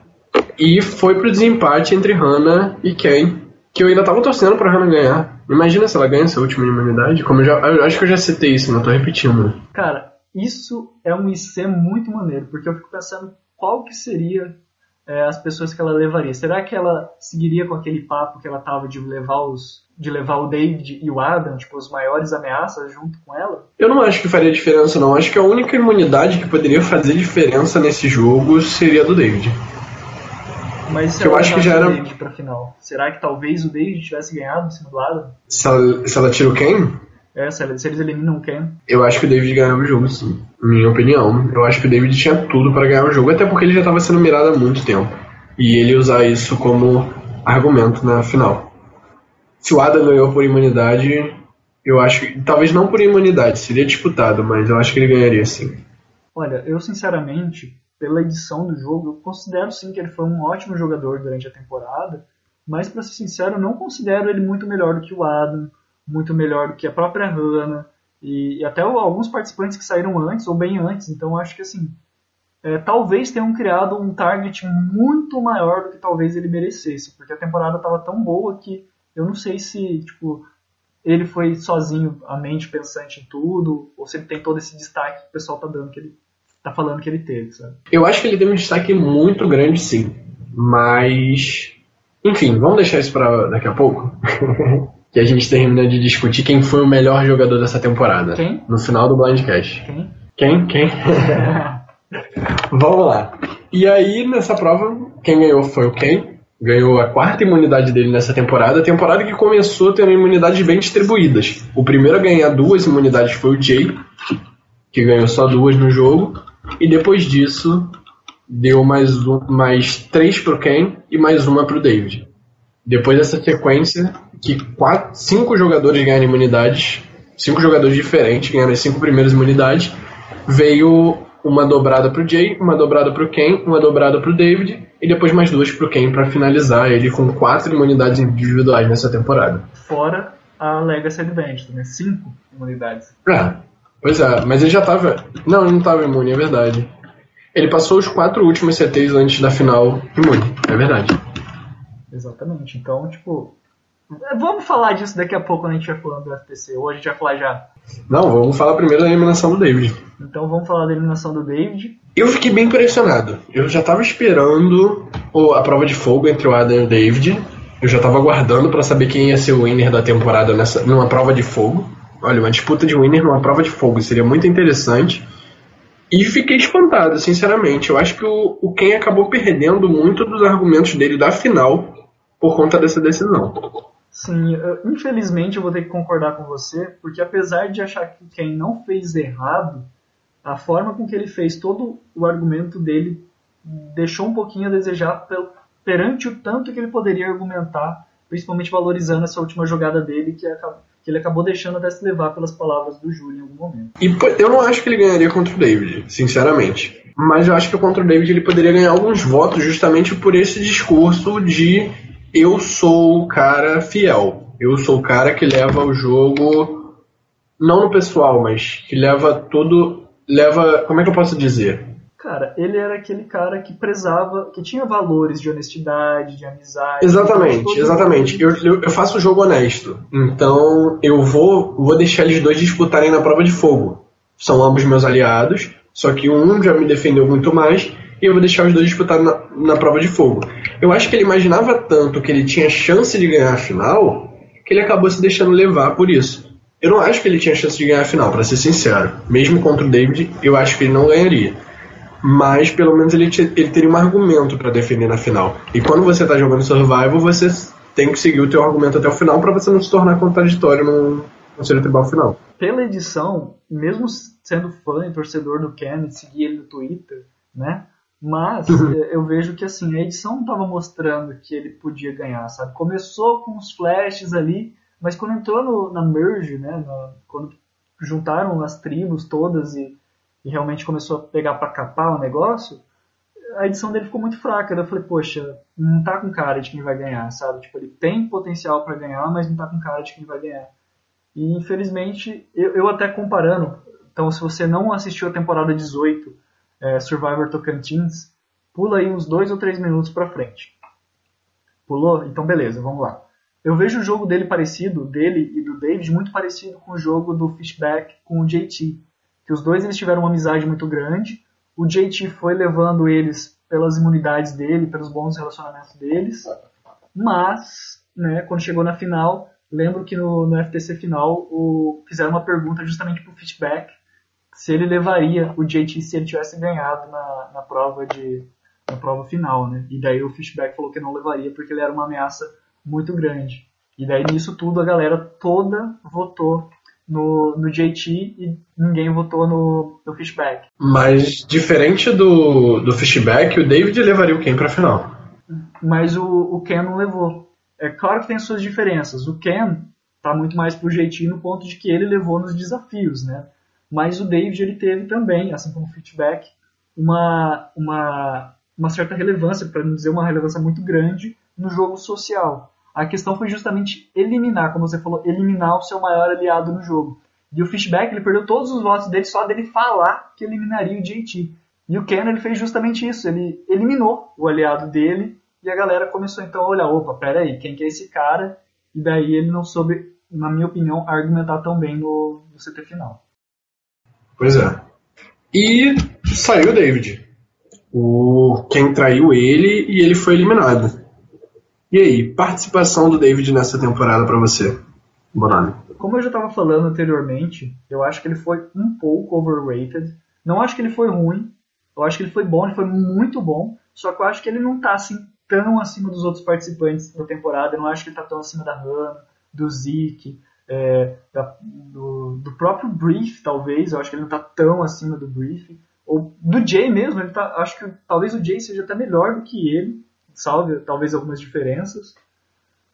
e foi pro desempate entre Hannah e Ken, que eu ainda tava torcendo pra Hannah ganhar. Imagina se ela ganha essa última imunidade, como eu já. Eu acho que eu já citei isso, não tô repetindo. Cara, isso é um IC muito maneiro, porque eu fico pensando qual que seria é, as pessoas que ela levaria. Será que ela seguiria com aquele papo que ela tava de levar os de levar o David e o Adam, tipo, os maiores ameaças junto com ela? Eu não acho que faria diferença, não. Acho que a única imunidade que poderia fazer diferença nesse jogo seria a do David. Mas se eu acho que já era. David pra final, será que talvez o David tivesse ganhado em cima do Adam? Se ela, se ela tira o Ken? É, se, eles eliminam o Ken. Eu acho que o David ganhava o jogo, sim. Minha opinião. Eu acho que o David tinha tudo para ganhar o jogo, até porque ele já estava sendo mirado há muito tempo. E ele usar isso como argumento na final. Se o Adam ganhou por imunidade, eu acho que. Talvez não por imunidade, seria disputado, mas eu acho que ele ganharia sim. Olha, eu sinceramente, pela edição do jogo, eu considero sim que ele foi um ótimo jogador durante a temporada, mas para ser sincero, eu não considero ele muito melhor do que o Adam muito melhor do que a própria Hannah e, e até alguns participantes que saíram antes ou bem antes. Então acho que assim, é, talvez tenham criado um target muito maior do que talvez ele merecesse, porque a temporada estava tão boa que eu não sei se tipo ele foi sozinho, a mente pensante em tudo, ou se ele tem todo esse destaque que o pessoal tá dando que ele tá falando que ele teve, sabe? Eu acho que ele teve um destaque muito grande, sim. Mas, enfim, vamos deixar isso para daqui a pouco. [LAUGHS] que a gente termina de discutir quem foi o melhor jogador dessa temporada. Quem? No final do Blindcast. Quem? Quem? Quem? [LAUGHS] Vamos lá. E aí, nessa prova, quem ganhou foi o Ken. Ganhou a quarta imunidade dele nessa temporada. Temporada que começou tendo imunidades bem distribuídas. O primeiro a ganhar duas imunidades foi o Jay, que ganhou só duas no jogo. E depois disso, deu mais, um, mais três pro Ken e mais uma pro David. Depois dessa sequência, que quatro, cinco jogadores ganharam imunidades, cinco jogadores diferentes ganharam as cinco primeiras imunidades, veio uma dobrada pro Jay, uma dobrada pro Ken, uma dobrada pro David e depois mais duas pro Ken para finalizar ele com quatro imunidades individuais nessa temporada. Fora a Legacy Advantage, né? Cinco imunidades. É, pois é, mas ele já tava. Não, ele não tava imune, é verdade. Ele passou os quatro últimos CTs antes da final imune, é verdade. Exatamente. Então, tipo, Vamos falar disso daqui a pouco quando a gente vai falando do FTC. Ou a gente vai falar já? Não, vamos falar primeiro da eliminação do David. Então vamos falar da eliminação do David. Eu fiquei bem impressionado. Eu já tava esperando a prova de fogo entre o Adam e o David. Eu já tava aguardando para saber quem ia ser o winner da temporada nessa, numa prova de fogo. Olha, uma disputa de winner numa prova de fogo seria muito interessante. E fiquei espantado, sinceramente. Eu acho que o, o Ken acabou perdendo muito dos argumentos dele da final por conta dessa decisão. Sim, infelizmente eu vou ter que concordar com você, porque apesar de achar que Ken não fez errado, a forma com que ele fez todo o argumento dele deixou um pouquinho a desejar perante o tanto que ele poderia argumentar, principalmente valorizando essa última jogada dele, que, que ele acabou deixando até se levar pelas palavras do Júlio em algum momento. E eu não acho que ele ganharia contra o David, sinceramente. Mas eu acho que contra o David ele poderia ganhar alguns votos justamente por esse discurso de eu sou o cara fiel. Eu sou o cara que leva o jogo não no pessoal, mas que leva todo leva, como é que eu posso dizer? Cara, ele era aquele cara que prezava, que tinha valores de honestidade, de amizade. Exatamente, exatamente. Eu, eu, eu, faço o jogo honesto. Então eu vou, vou deixar eles dois disputarem na prova de fogo. São ambos meus aliados, só que um já me defendeu muito mais e eu vou deixar os dois disputarem na, na prova de fogo. Eu acho que ele imaginava tanto que ele tinha chance de ganhar a final que ele acabou se deixando levar por isso. Eu não acho que ele tinha chance de ganhar a final, para ser sincero. Mesmo contra o David, eu acho que ele não ganharia. Mas pelo menos ele, ele teria um argumento para defender na final. E quando você está jogando Survival, você tem que seguir o teu argumento até o final para você não se tornar contraditório no, no seu tribunal final. Pela edição, mesmo sendo fã e torcedor do Ken, seguir ele no Twitter, né? Mas. [LAUGHS] Eh, eu vejo que assim, a edição não estava mostrando que ele podia ganhar, sabe? Começou com os flashes ali, mas quando entrou no, na merge, né, no, quando juntaram as tribos todas e, e realmente começou a pegar para capar o negócio, a edição dele ficou muito fraca. Daí eu falei, poxa, não tá com cara de quem vai ganhar, sabe? Tipo, ele tem potencial para ganhar, mas não tá com cara de quem vai ganhar. E infelizmente, eu, eu até comparando, então se você não assistiu a temporada 18, é, Survivor Tocantins, pula aí uns dois ou três minutos para frente. Pulou? Então beleza, vamos lá. Eu vejo o jogo dele parecido, dele e do David, muito parecido com o jogo do Fishback com o JT. Que os dois eles tiveram uma amizade muito grande. O JT foi levando eles pelas imunidades dele, pelos bons relacionamentos deles. Mas, né, quando chegou na final, lembro que no, no FTC final o, fizeram uma pergunta justamente pro Fishback se ele levaria o JT se ele tivesse ganhado na, na prova de na prova final, né? E daí o Fishback falou que não levaria porque ele era uma ameaça muito grande. E daí nisso tudo a galera toda votou no, no JT e ninguém votou no, no Fishback. Mas diferente do, do Fishback, o David levaria o Ken pra final. Mas o, o Ken não levou. É claro que tem suas diferenças. O Ken tá muito mais pro JT no ponto de que ele levou nos desafios, né? Mas o David ele teve também, assim como o Fishback, uma, uma, uma certa relevância, para não dizer uma relevância muito grande, no jogo social. A questão foi justamente eliminar, como você falou, eliminar o seu maior aliado no jogo. E o Fishback, ele perdeu todos os votos dele só dele falar que eliminaria o JT. E o Ken, ele fez justamente isso, ele eliminou o aliado dele e a galera começou então a olhar, opa, peraí, quem que é esse cara? E daí ele não soube, na minha opinião, argumentar tão bem no, no CT final. Pois é. E saiu o David. O, quem traiu ele e ele foi eliminado. E aí, participação do David nessa temporada para você, Bonani? Como eu já estava falando anteriormente, eu acho que ele foi um pouco overrated. Não acho que ele foi ruim. Eu acho que ele foi bom, ele foi muito bom. Só que eu acho que ele não está assim tão acima dos outros participantes da temporada. Eu não acho que ele está tão acima da Hannah, do Zeke, é, da, do, do, próprio Brief, talvez. Eu acho que ele não está tão acima do Brief. Ou do Jay mesmo. Ele tá, acho que talvez o Jay seja até melhor do que ele salve talvez algumas diferenças.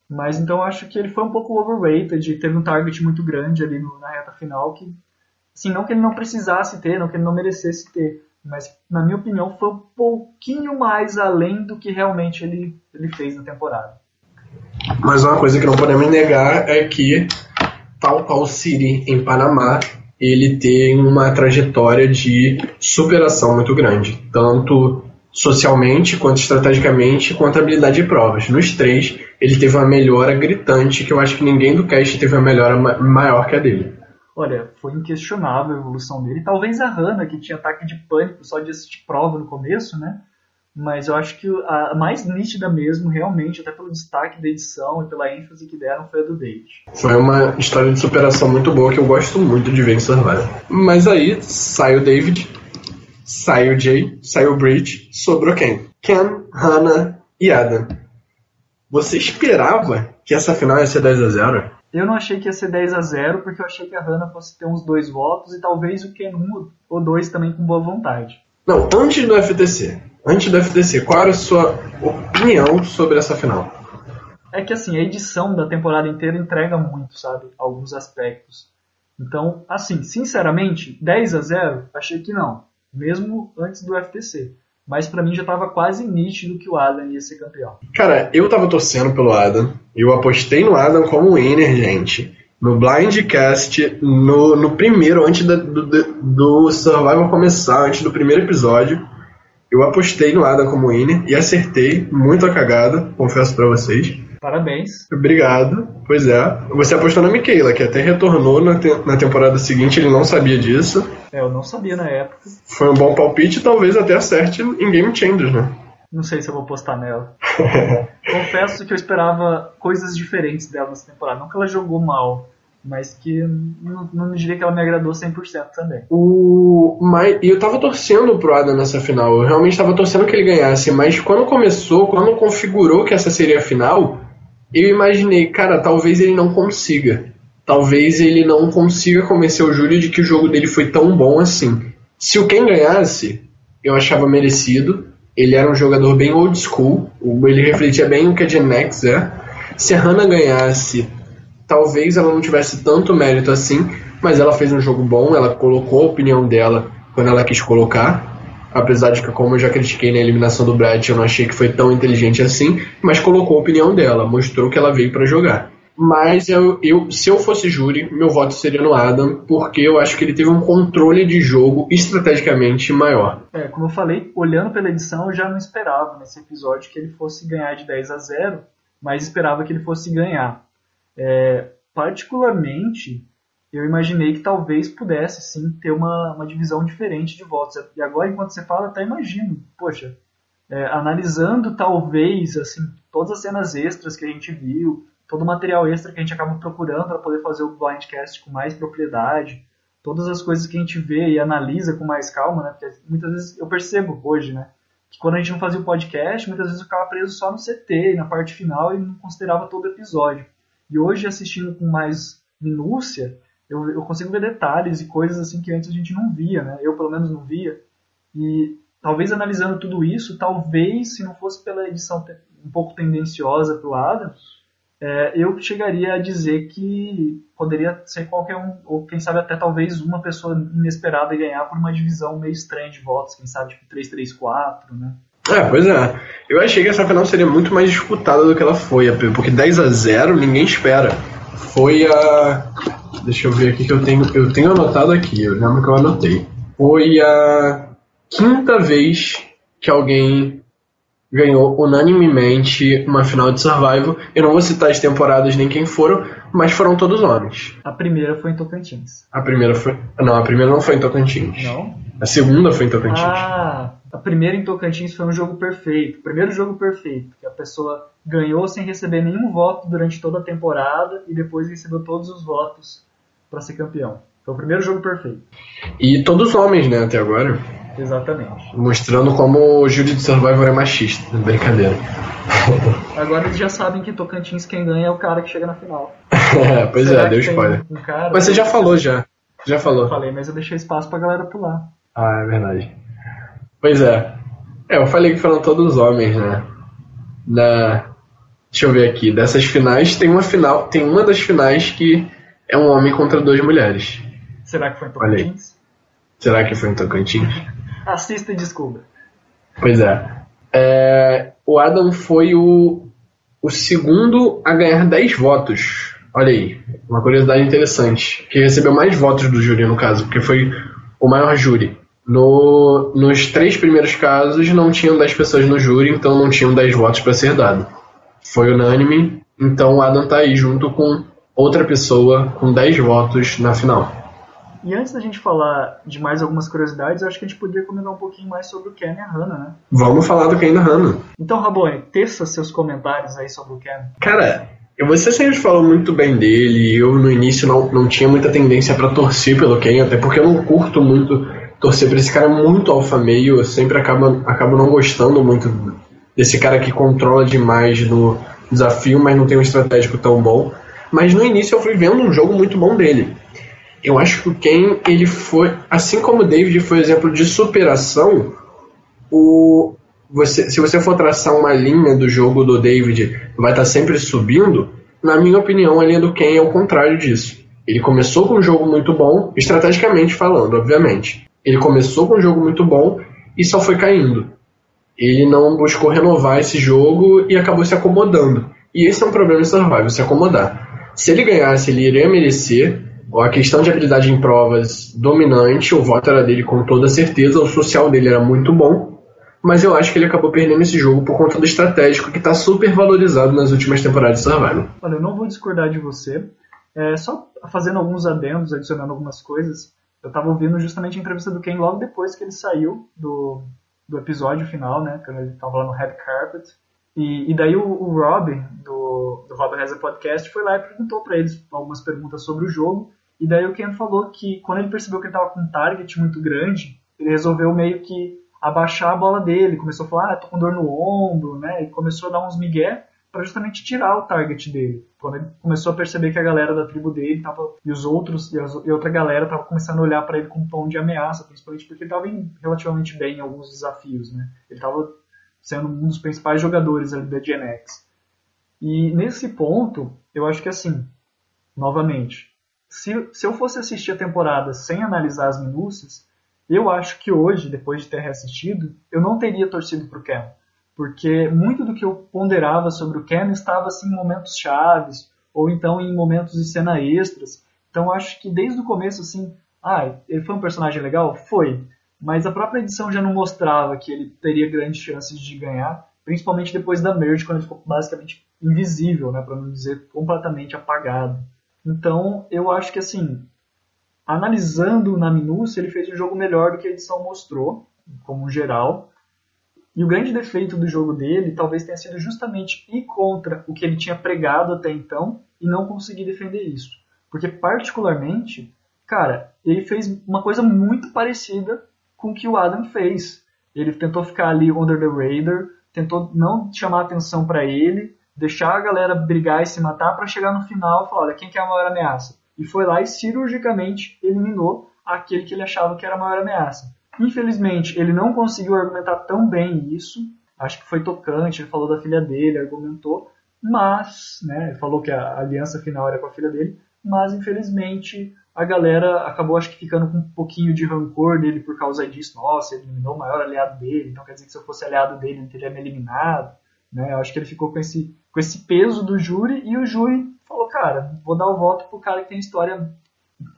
Mas então acho que ele foi um pouco overrated, teve um target muito grande ali no, na reta final que assim, não que ele não precisasse ter, não que ele não merecesse ter, mas na minha opinião foi um pouquinho mais além do que realmente ele, ele fez na temporada. Mas uma coisa que não podemos negar é que tal qual Siri em Panamá, ele tem uma trajetória de superação muito grande, tanto socialmente, quanto estrategicamente, quanto habilidade de provas. Nos três, ele teve uma melhora gritante que eu acho que ninguém do cast teve uma melhora ma maior que a dele. Olha, foi inquestionável a evolução dele. Talvez a Hannah, que tinha ataque de pânico só de assistir prova no começo, né? Mas eu acho que a mais nítida mesmo, realmente, até pelo destaque da edição e pela ênfase que deram, foi a do David. Foi uma história de superação muito boa que eu gosto muito de ver em Survivor. Mas aí sai o David, Saiu Jay, saiu Bridge, sobrou quem? Ken, Hannah e Adam. Você esperava que essa final ia ser 10 a 0 Eu não achei que ia ser 10 a 0 porque eu achei que a Hannah fosse ter uns dois votos e talvez o Ken um ou dois também com boa vontade. Não, antes do FTC. Antes do FTC, qual era a sua opinião sobre essa final? É que assim, a edição da temporada inteira entrega muito, sabe? Alguns aspectos. Então, assim, sinceramente, 10 a 0 achei que não. Mesmo antes do FTC. Mas para mim já estava quase nítido que o Adam ia ser campeão. Cara, eu tava torcendo pelo Adam. Eu apostei no Adam como winner, gente. No Blindcast, no, no primeiro, antes do, do, do Survival começar, antes do primeiro episódio, eu apostei no Adam como winner e acertei muito a cagada, confesso para vocês. Parabéns. Obrigado. Pois é. Você apostou na Michaela, que até retornou na, te na temporada seguinte, ele não sabia disso. É, eu não sabia na época. Foi um bom palpite e talvez até acerte em Game Changers, né? Não sei se eu vou postar nela. [LAUGHS] Confesso que eu esperava coisas diferentes dela nessa temporada. Não que ela jogou mal, mas que não, não diria que ela me agradou 100% também. O mas eu tava torcendo pro Adam nessa final. Eu realmente tava torcendo que ele ganhasse, mas quando começou, quando configurou que essa seria a final, eu imaginei, cara, talvez ele não consiga. Talvez ele não consiga convencer o Júlio de que o jogo dele foi tão bom assim. Se o Ken ganhasse, eu achava merecido. Ele era um jogador bem old school. Ele refletia bem o que a Gen X é. Se a Hannah ganhasse, talvez ela não tivesse tanto mérito assim, mas ela fez um jogo bom, ela colocou a opinião dela quando ela quis colocar. Apesar de que, como eu já critiquei na eliminação do Brad, eu não achei que foi tão inteligente assim, mas colocou a opinião dela, mostrou que ela veio para jogar. Mas eu, eu, se eu fosse júri, meu voto seria no Adam, porque eu acho que ele teve um controle de jogo estrategicamente maior. É, como eu falei, olhando pela edição, eu já não esperava nesse episódio que ele fosse ganhar de 10 a 0, mas esperava que ele fosse ganhar. É, particularmente, eu imaginei que talvez pudesse sim ter uma, uma divisão diferente de votos. E agora, enquanto você fala, até imagino, poxa, é, analisando talvez assim todas as cenas extras que a gente viu, todo o material extra que a gente acaba procurando para poder fazer o blindcast com mais propriedade, todas as coisas que a gente vê e analisa com mais calma, né? Porque muitas vezes eu percebo hoje, né? Que quando a gente não fazia o podcast, muitas vezes eu ficava preso só no CT, na parte final, e não considerava todo o episódio. E hoje, assistindo com mais minúcia, eu, eu consigo ver detalhes e coisas assim que antes a gente não via, né? Eu pelo menos não via. E talvez analisando tudo isso, talvez se não fosse pela edição um pouco tendenciosa para o Adam, é, eu chegaria a dizer que poderia ser qualquer um, ou quem sabe até talvez uma pessoa inesperada ganhar por uma divisão meio estranha de votos, quem sabe tipo 3-3-4, né? É, pois é. Eu achei que essa final seria muito mais disputada do que ela foi, porque 10 a 0 ninguém espera. Foi a Deixa eu ver aqui que eu tenho. Eu tenho anotado aqui, eu lembro que eu anotei. Foi a quinta vez que alguém ganhou unanimemente uma final de Survival. Eu não vou citar as temporadas nem quem foram, mas foram todos homens. A primeira foi em Tocantins. A primeira foi. Não, a primeira não foi em Tocantins. Não? A segunda foi em Tocantins. Ah, a primeira em Tocantins foi um jogo perfeito. O primeiro jogo perfeito, que a pessoa ganhou sem receber nenhum voto durante toda a temporada e depois recebeu todos os votos para ser campeão. Foi o primeiro jogo perfeito. E todos homens, né, até agora. Exatamente. Mostrando como o júri de Survivor é machista. [LAUGHS] Brincadeira. Agora eles já sabem que Tocantins quem ganha é o cara que chega na final. [LAUGHS] é, pois Será é, deu spoiler. Um cara... Mas você já falou já. Já falou. Eu falei, mas eu deixei espaço pra galera pular. Ah, é verdade. Pois é. É, eu falei que foram todos homens, né? Na... Deixa eu ver aqui. Dessas finais, tem uma final. Tem uma das finais que é um homem contra duas mulheres. Será que foi em Tocantins? Será que foi em Tocantins? Assista e descubra. Pois é. é. O Adam foi o, o segundo a ganhar 10 votos. Olha aí, uma curiosidade interessante. Que recebeu mais votos do júri, no caso, porque foi o maior júri. No, nos três primeiros casos não tinham 10 pessoas no júri, então não tinham 10 votos para ser dado. Foi unânime, então o Adam tá aí junto com outra pessoa com 10 votos na final. E antes da gente falar de mais algumas curiosidades, eu acho que a gente poderia comentar um pouquinho mais sobre o Ken e a Hannah, né? Vamos falar do Ken e da Hannah. Então, Rabone, teça seus comentários aí sobre o Ken. Cara, você sempre falou muito bem dele. Eu, no início, não, não tinha muita tendência para torcer pelo Ken, até porque eu não curto muito torcer pra esse cara muito alfa meio. Eu sempre acabo, acabo não gostando muito desse cara que controla demais no desafio, mas não tem um estratégico tão bom. Mas no início eu fui vendo um jogo muito bom dele. Eu acho que o Ken, ele foi, assim como o David foi exemplo de superação, o, você, se você for traçar uma linha do jogo do David, vai estar sempre subindo. Na minha opinião, a linha do Ken é o contrário disso. Ele começou com um jogo muito bom, estrategicamente falando, obviamente. Ele começou com um jogo muito bom e só foi caindo. Ele não buscou renovar esse jogo e acabou se acomodando. E esse é um problema em Survival, se acomodar. Se ele ganhasse, ele iria merecer. A questão de habilidade em provas dominante, o voto era dele com toda certeza, o social dele era muito bom. Mas eu acho que ele acabou perdendo esse jogo por conta do estratégico que está super valorizado nas últimas temporadas de Survival. Olha, eu não vou discordar de você. É, só fazendo alguns adendos, adicionando algumas coisas, eu estava ouvindo justamente a entrevista do Ken logo depois que ele saiu do, do episódio final, né? Quando ele estava lá no Red Carpet. E, e daí o, o Rob, do, do Rob Reza Podcast, foi lá e perguntou para eles algumas perguntas sobre o jogo. E daí o Ken falou que quando ele percebeu que ele estava com um target muito grande, ele resolveu meio que abaixar a bola dele. Começou a falar, ah, tô com dor no ombro, né? E começou a dar uns migué para justamente tirar o target dele. Quando ele começou a perceber que a galera da tribo dele tava, e os outros e, as, e outra galera tava começando a olhar para ele com um tom de ameaça, principalmente porque ele estava relativamente bem em alguns desafios, né? Ele estava sendo um dos principais jogadores ali da Gen X. E nesse ponto, eu acho que assim, novamente, se, se eu fosse assistir a temporada sem analisar as minúcias, eu acho que hoje, depois de ter reassistido, eu não teria torcido pro Cam porque muito do que eu ponderava sobre o Ken estava assim em momentos chaves ou então em momentos de cena extras. Então acho que desde o começo assim, ah, ele foi um personagem legal, foi, mas a própria edição já não mostrava que ele teria grandes chances de ganhar, principalmente depois da merge quando ele ficou basicamente invisível, né, para não dizer completamente apagado. Então eu acho que assim, analisando na minúcia, ele fez um jogo melhor do que a edição mostrou, como geral e o grande defeito do jogo dele talvez tenha sido justamente ir contra o que ele tinha pregado até então e não conseguir defender isso. Porque, particularmente, cara, ele fez uma coisa muito parecida com o que o Adam fez. Ele tentou ficar ali under the radar, tentou não chamar atenção para ele, deixar a galera brigar e se matar para chegar no final e falar: olha, quem que é a maior ameaça? E foi lá e cirurgicamente eliminou aquele que ele achava que era a maior ameaça. Infelizmente, ele não conseguiu argumentar tão bem isso. Acho que foi tocante, ele falou da filha dele, argumentou, mas, né, ele falou que a aliança final era com a filha dele, mas infelizmente a galera acabou acho que ficando com um pouquinho de rancor dele por causa disso. Nossa, ele eliminou o maior aliado dele, então quer dizer que se eu fosse aliado dele, ele teria me eliminado. Né? Eu acho que ele ficou com esse, com esse peso do júri e o júri falou, cara, vou dar o voto pro cara que tem história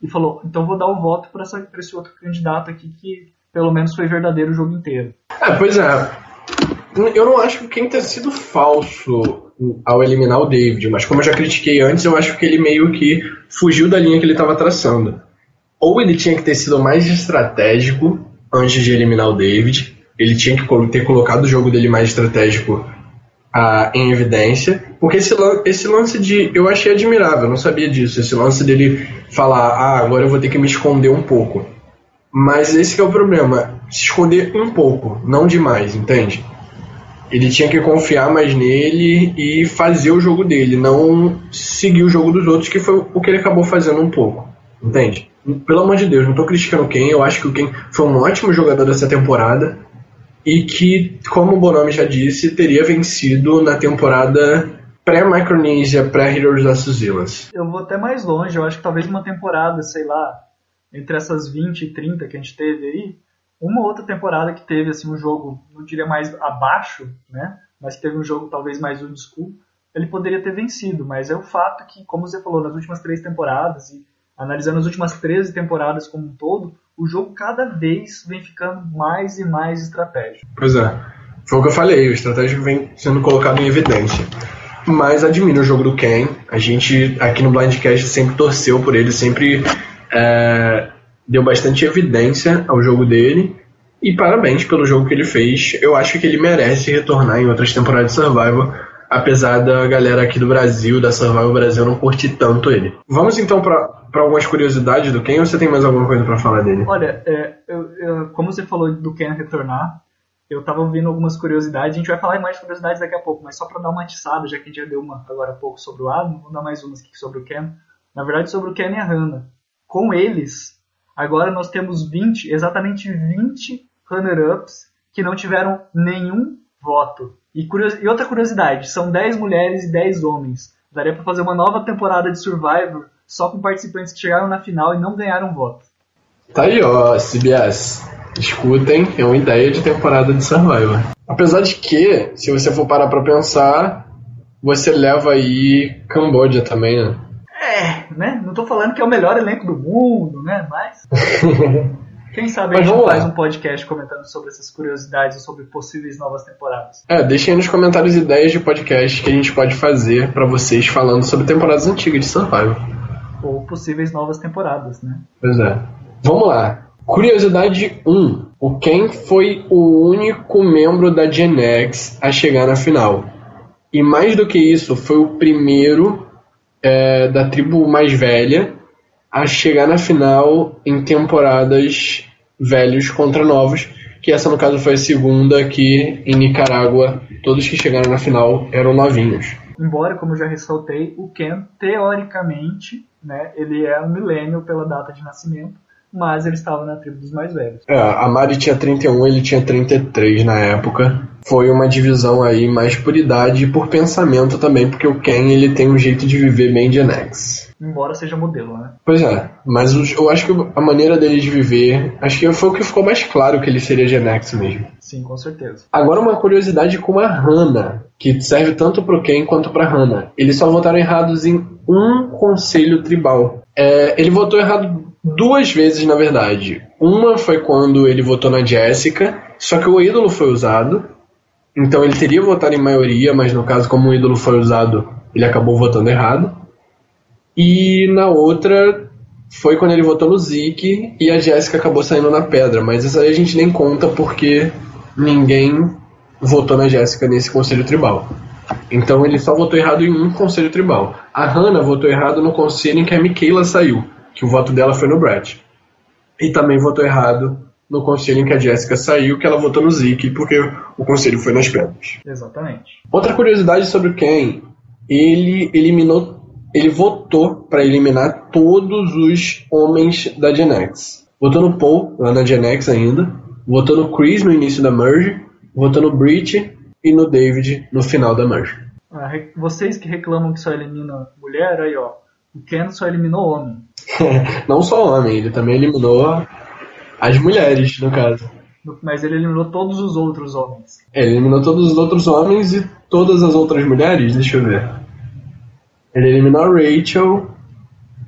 e falou, então vou dar o voto para esse outro candidato aqui que pelo menos foi verdadeiro o jogo inteiro. É, pois é. Eu não acho que quem tenha sido falso ao eliminar o David, mas como eu já critiquei antes, eu acho que ele meio que fugiu da linha que ele estava traçando. Ou ele tinha que ter sido mais estratégico antes de eliminar o David, ele tinha que ter colocado o jogo dele mais estratégico ah, em evidência, porque esse, esse lance de. Eu achei admirável, não sabia disso. Esse lance dele falar, ah, agora eu vou ter que me esconder um pouco. Mas esse é o problema. Se esconder um pouco, não demais, entende? Ele tinha que confiar mais nele e fazer o jogo dele, não seguir o jogo dos outros, que foi o que ele acabou fazendo um pouco. Entende? Pelo amor de Deus, não estou criticando quem, eu acho que o Ken foi um ótimo jogador dessa temporada e que, como o Bonami já disse, teria vencido na temporada pré-Micronesia, pré-Heroes da Villains. Eu vou até mais longe, eu acho que talvez uma temporada, sei lá, entre essas 20 e 30 que a gente teve aí, uma outra temporada que teve assim um jogo, não diria mais abaixo, né? Mas que teve um jogo talvez mais old school, ele poderia ter vencido, mas é o fato que, como você falou, nas últimas três temporadas e analisando as últimas 13 temporadas como um todo, o jogo cada vez vem ficando mais e mais estratégico. Pois é. Foi o que eu falei, o estratégico vem sendo colocado em evidência. Mas admiro o jogo do Ken. A gente aqui no Blindcast sempre torceu por ele, sempre é, deu bastante evidência ao jogo dele. E parabéns pelo jogo que ele fez. Eu acho que ele merece retornar em outras temporadas de Survival, apesar da galera aqui do Brasil, da Survival Brasil, não curtir tanto ele. Vamos então para algumas curiosidades do Ken ou você tem mais alguma coisa pra falar dele? Olha, é, eu- eu- como você falou do Ken retornar, eu tava ouvindo algumas curiosidades, a gente vai falar mais curiosidades daqui a pouco, mas só pra dar uma atiçada, já que a gente já deu uma agora há pouco sobre o Adam, vou dar mais umas aqui sobre o Ken. Na verdade, sobre o Ken e a Hannah. Com eles, agora nós temos 20, exatamente 20 runner-ups que não tiveram nenhum voto. E, curios- e outra curiosidade, são 10 mulheres e 10 homens. Daria pra fazer uma nova temporada de Survivor só com participantes que chegaram na final e não ganharam voto. Tá aí, ó, CBS. Escutem, é uma ideia de temporada de Survivor. Apesar de que, se você for parar pra pensar, você leva aí Camboja também, né? É, né? Tô falando que é o melhor elenco do mundo, né? Mas. [LAUGHS] Quem sabe a Mas gente lá. faz um podcast comentando sobre essas curiosidades e sobre possíveis novas temporadas. É, deixem aí nos comentários ideias de podcast que a gente pode fazer pra vocês falando sobre temporadas antigas de Survivor. Ou possíveis novas temporadas, né? Pois é. Vamos lá. Curiosidade 1. O Ken foi o único membro da Gen X a chegar na final. E mais do que isso, foi o primeiro é, da tribo mais velha a chegar na final em temporadas velhos contra novos. Que essa, no caso, foi a segunda que em Nicarágua todos que chegaram na final eram novinhos. Embora, como já ressaltei, o Ken, teoricamente, né, ele é um milênio pela data de nascimento, mas ele estava na tribo dos mais velhos. É, a Mari tinha 31, ele tinha 33 na época. Foi uma divisão aí mais por idade e por pensamento também, porque o Ken ele tem um jeito de viver bem Gen X. Embora seja modelo, né? Pois é, mas eu acho que a maneira dele de viver, acho que foi o que ficou mais claro que ele seria Gen X mesmo. Sim, com certeza. Agora uma curiosidade com a Hannah, que serve tanto pro Ken quanto pra Hannah. Eles só votaram errados em um conselho tribal. É, ele votou errado duas vezes, na verdade. Uma foi quando ele votou na Jessica, só que o ídolo foi usado. Então ele teria votado em maioria, mas no caso, como o ídolo foi usado, ele acabou votando errado. E na outra foi quando ele votou no Zeke e a Jessica acabou saindo na pedra. Mas essa aí a gente nem conta porque ninguém votou na Jéssica nesse conselho tribal. Então ele só votou errado em um conselho tribal. A Hannah votou errado no conselho em que a Michaela saiu, que o voto dela foi no Brett. E também votou errado no conselho em que a Jéssica saiu, que ela votou no Zeke, porque o conselho foi nas pedras. Exatamente. Outra curiosidade sobre o Ken, ele eliminou, ele votou para eliminar todos os homens da Gen X. Votou no Paul, lá na Gen X ainda, votou no Chris no início da merge, votou no Brit e no David no final da merge. Ah, Vocês que reclamam que só elimina mulher, aí ó, o Ken só eliminou homem. [LAUGHS] Não só homem, ele também eliminou as mulheres, no caso. Mas ele eliminou todos os outros homens. Ele eliminou todos os outros homens e todas as outras mulheres, deixa eu ver. Ele eliminou a Rachel,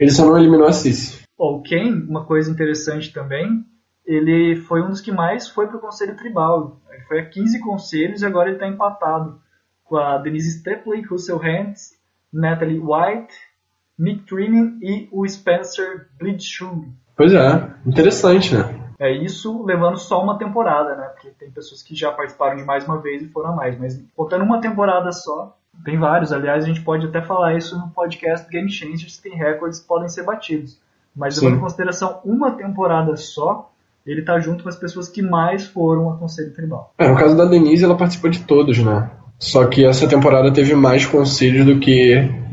ele só não eliminou a Cici. O Ken, uma coisa interessante também, ele foi um dos que mais foi pro Conselho Tribal. Ele foi a 15 conselhos e agora ele está empatado com a Denise Stepley, Russell Hantz, Natalie White, Mick Trinan e o Spencer Bledsoe. Pois é, interessante, né? É isso levando só uma temporada, né? Porque tem pessoas que já participaram de mais uma vez e foram a mais. Mas contando uma temporada só, tem vários. Aliás, a gente pode até falar isso no podcast Game Changers, tem recordes que podem ser batidos. Mas levando em consideração uma temporada só, ele tá junto com as pessoas que mais foram a Conselho Tribal. É, no caso da Denise, ela participou de todos, né? Só que essa temporada teve mais conselhos do que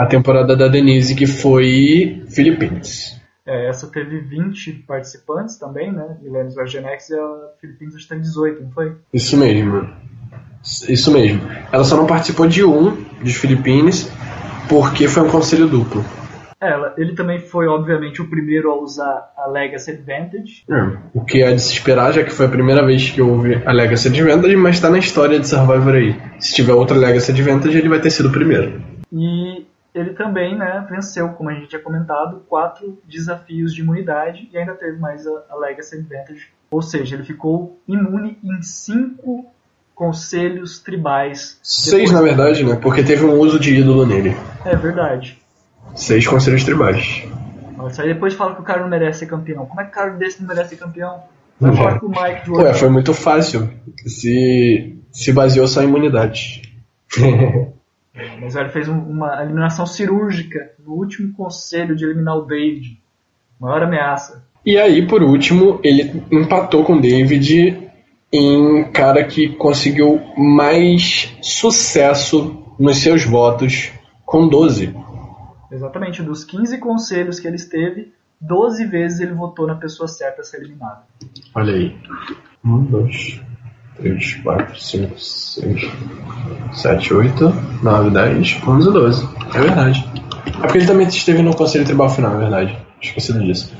a temporada da Denise, que foi Philippines. É, essa teve 20 participantes também, né? Milênios vs Gen X e a Filipinas acho que tem 18, não foi? Isso mesmo. Isso mesmo. Ela só não participou de um dos Philippines porque foi um conselho duplo. Ela, ele também foi, obviamente, o primeiro a usar a Legacy Advantage. É, o que é de se esperar, já que foi a primeira vez que houve a Legacy Advantage, mas tá na história de Survivor aí. Se tiver outra Legacy Advantage, ele vai ter sido o primeiro. E ele também né, venceu, como a gente tinha comentado, quatro desafios de imunidade e ainda teve mais a, a Legacy Advantage. Ou seja, ele ficou imune em cinco conselhos tribais. Seis, na verdade, né? Porque teve um uso de ídolo nele. É verdade. Seis conselhos tribais. Nossa, aí depois fala que o cara não merece ser campeão. Como é que o cara desse não merece ser campeão? Vai falar com o Mike de Ué, foi muito fácil. Se, se baseou só em imunidade. [LAUGHS] Mas ele fez um, uma eliminação cirúrgica no último conselho de eliminar o David. Maior ameaça. E aí, por último, ele empatou com o David em cara que conseguiu mais sucesso nos seus votos, com 12. Exatamente, dos 15 conselhos que ele esteve, 12 vezes ele votou na pessoa certa a ser eliminada. Olha aí. 1, 2, 3, 4, 5, 6, 7, 8, 9, 10, 11, 12. É verdade. É porque ele também esteve no conselho tribal final, é verdade. Esquecido disso.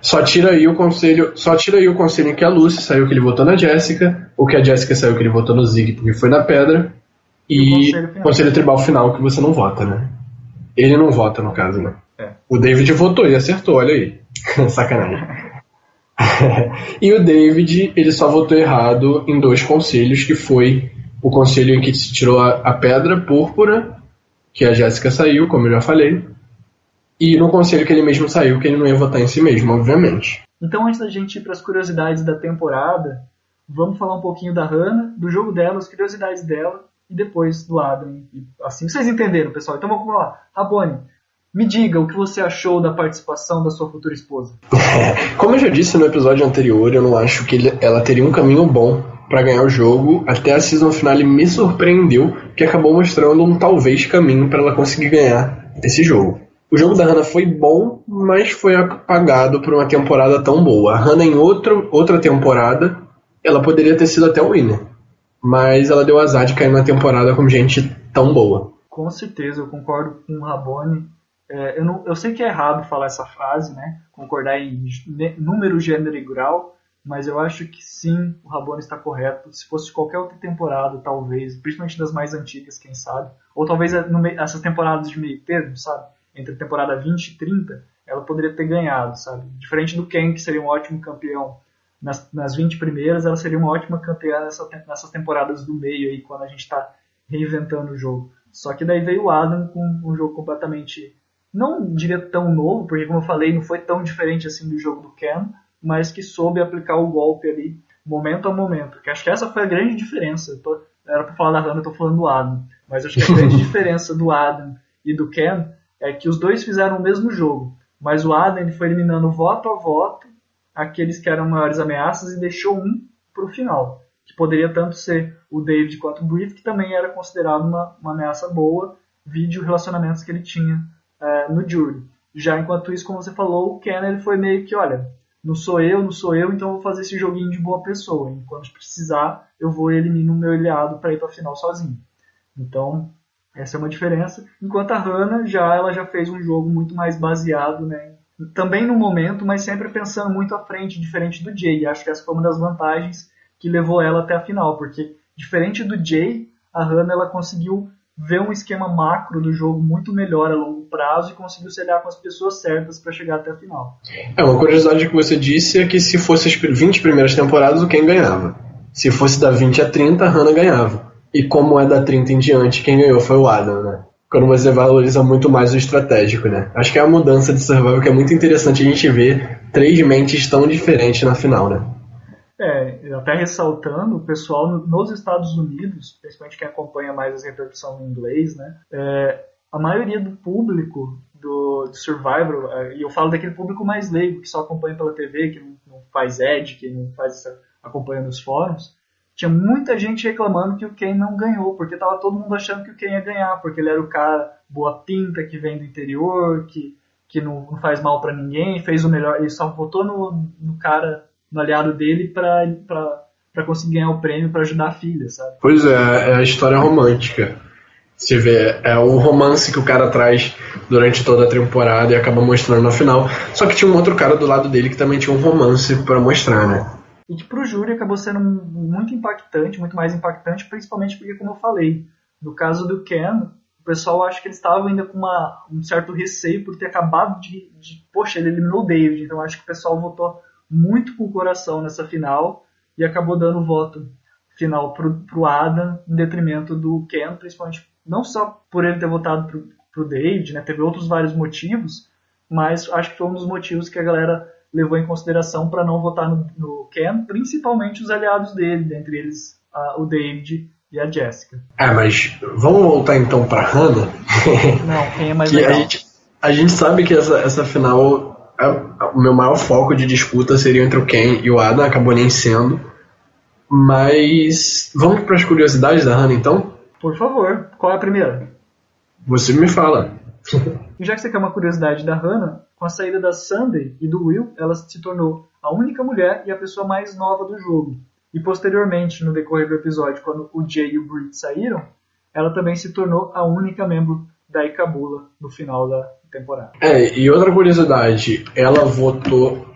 Só tira aí o conselho, só tira aí o conselho em que a Lucy saiu que ele votou na Jéssica, ou que a Jéssica saiu que ele votou no Zig porque foi na pedra, e, o conselho, tribal final que você não vota, né? Ele não vota no caso, né? É. O David votou e acertou, olha aí. [LAUGHS] Sacanagem. [LAUGHS] e o David, ele só votou errado em dois conselhos, que foi o conselho em que se tirou a, a pedra púrpura, que a Jéssica saiu, como eu já falei, e no conselho que ele mesmo saiu, que ele não ia votar em si mesmo, obviamente. Então, antes da gente ir para as curiosidades da temporada, vamos falar um pouquinho da Hannah, do jogo dela, as curiosidades dela, e depois do Adam. Assim, vocês entenderam, pessoal. Então vamos lá. Rabone, me diga o que você achou da participação da sua futura esposa. [LAUGHS] Como eu já disse no episódio anterior, eu não acho que ele, ela teria um caminho bom para ganhar o jogo. Até a season finale me surpreendeu, que acabou mostrando um talvez caminho para ela conseguir ganhar esse jogo. O jogo da Hannah foi bom, mas foi apagado por uma temporada tão boa. A Hannah em outro, outra temporada, ela poderia ter sido até o winner. Mas ela deu azar de cair na temporada com gente tão boa. Com certeza, eu concordo com o Rabone. É, eu, não, eu sei que é errado falar essa frase, né? Concordar em número, gênero e grau, mas eu acho que sim, o Rabone está correto. Se fosse qualquer outra temporada, talvez, principalmente das mais antigas, quem sabe, ou talvez essas temporadas de meio termo, sabe? entre a temporada 20 e 30, ela poderia ter ganhado, sabe? Diferente do Ken, que seria um ótimo campeão nas, nas 20 primeiras, ela seria uma ótima campeã nessa, nessas temporadas do meio aí, quando a gente está reinventando o jogo. Só que daí veio o Adam com um jogo completamente, não diria tão novo, porque como eu falei, não foi tão diferente assim do jogo do Ken, mas que soube aplicar o golpe ali, momento a momento. Que acho que essa foi a grande diferença. Tô, era para falar da Hannah, eu tô falando do Adam. Mas acho que a grande [LAUGHS] diferença do Adam e do Ken é que os dois fizeram o mesmo jogo, mas o Adam ele foi eliminando voto a voto aqueles que eram maiores ameaças e deixou um para o final, que poderia tanto ser o David quanto o Britt, que também era considerado uma, uma ameaça boa, vídeo relacionamentos que ele tinha é, no jury. Já enquanto isso, como você falou, o Ken ele foi meio que, olha, não sou eu, não sou eu, então eu vou fazer esse joguinho de boa pessoa. Enquanto precisar, eu vou eliminar o meu aliado para ir para final sozinho. Então, essa é uma diferença. Enquanto a Hannah já ela já fez um jogo muito mais baseado, né, também no momento, mas sempre pensando muito à frente, diferente do Jay. Acho que essa foi uma das vantagens que levou ela até a final, porque diferente do Jay, a Hannah ela conseguiu ver um esquema macro do jogo muito melhor a longo prazo e conseguiu se aliar com as pessoas certas para chegar até a final. É, uma curiosidade que você disse é que se fosse as 20 primeiras temporadas, o quem ganhava. Se fosse da 20 a 30, a Hannah ganhava. E como é da 30 em diante, quem ganhou foi o Adam, né? Quando você valoriza muito mais o estratégico, né? Acho que é a mudança de survival que é muito interessante a gente ver três mentes tão diferentes na final, né? É, até ressaltando, o pessoal nos Estados Unidos, principalmente quem acompanha mais as repercussões em inglês, né? É, a maioria do público do, do Survivor, é, e eu falo daquele público mais leigo, que só acompanha pela TV, que não, não faz ad, que não faz essa, acompanha nos fóruns, tinha muita gente reclamando que o Ken não ganhou, porque tava todo mundo achando que o Ken ia ganhar, porque ele era o cara boa pinta, que vem do interior, que, que não, não faz mal para ninguém, fez o melhor, ele só votou no, no cara, no aliado dele pra conseguir ganhar o prêmio para ajudar a filha, sabe? Pois é, é a história romântica. Você vê, é o romance que o cara traz durante toda a temporada e acaba mostrando no final. Só que tinha um outro cara do lado dele que também tinha um romance para mostrar, né? e que para o júri acabou sendo muito impactante, muito mais impactante, principalmente porque, como eu falei, no caso do Ken, o pessoal acha que ele estava ainda com uma, um certo receio por ter acabado de, de, Poxa, ele eliminou o David, então acho que o pessoal votou muito com o coração nessa final e acabou dando o voto final pro, pro Adam em detrimento do Ken, principalmente não só por ele ter votado pro, pro David, né, teve outros vários motivos, mas acho que foi um dos motivos que a galera levou em consideração para não votar no, no, Ken, principalmente os aliados dele, dentre eles uh, o David e a Jessica. Ah, mas vamos voltar então pra Hannah? Não, quem é mais [LAUGHS] que legal? a gente, a gente sabe que essa, essa final, a- a- o meu maior foco de disputa seria entre o Ken e o Adam, acabou nem sendo. Mas vamos para as curiosidades da Hannah então? Por favor, qual é a primeira? Você me fala. [LAUGHS] Já que você quer uma curiosidade da Hannah, com a saída da Sunday e do Will, ela se tornou a única mulher e a pessoa mais nova do jogo. E posteriormente, no decorrer do episódio, quando o Jay e o Britt saíram, ela também se tornou a única membro da Ikabula no final da temporada. É, e outra curiosidade, ela votou.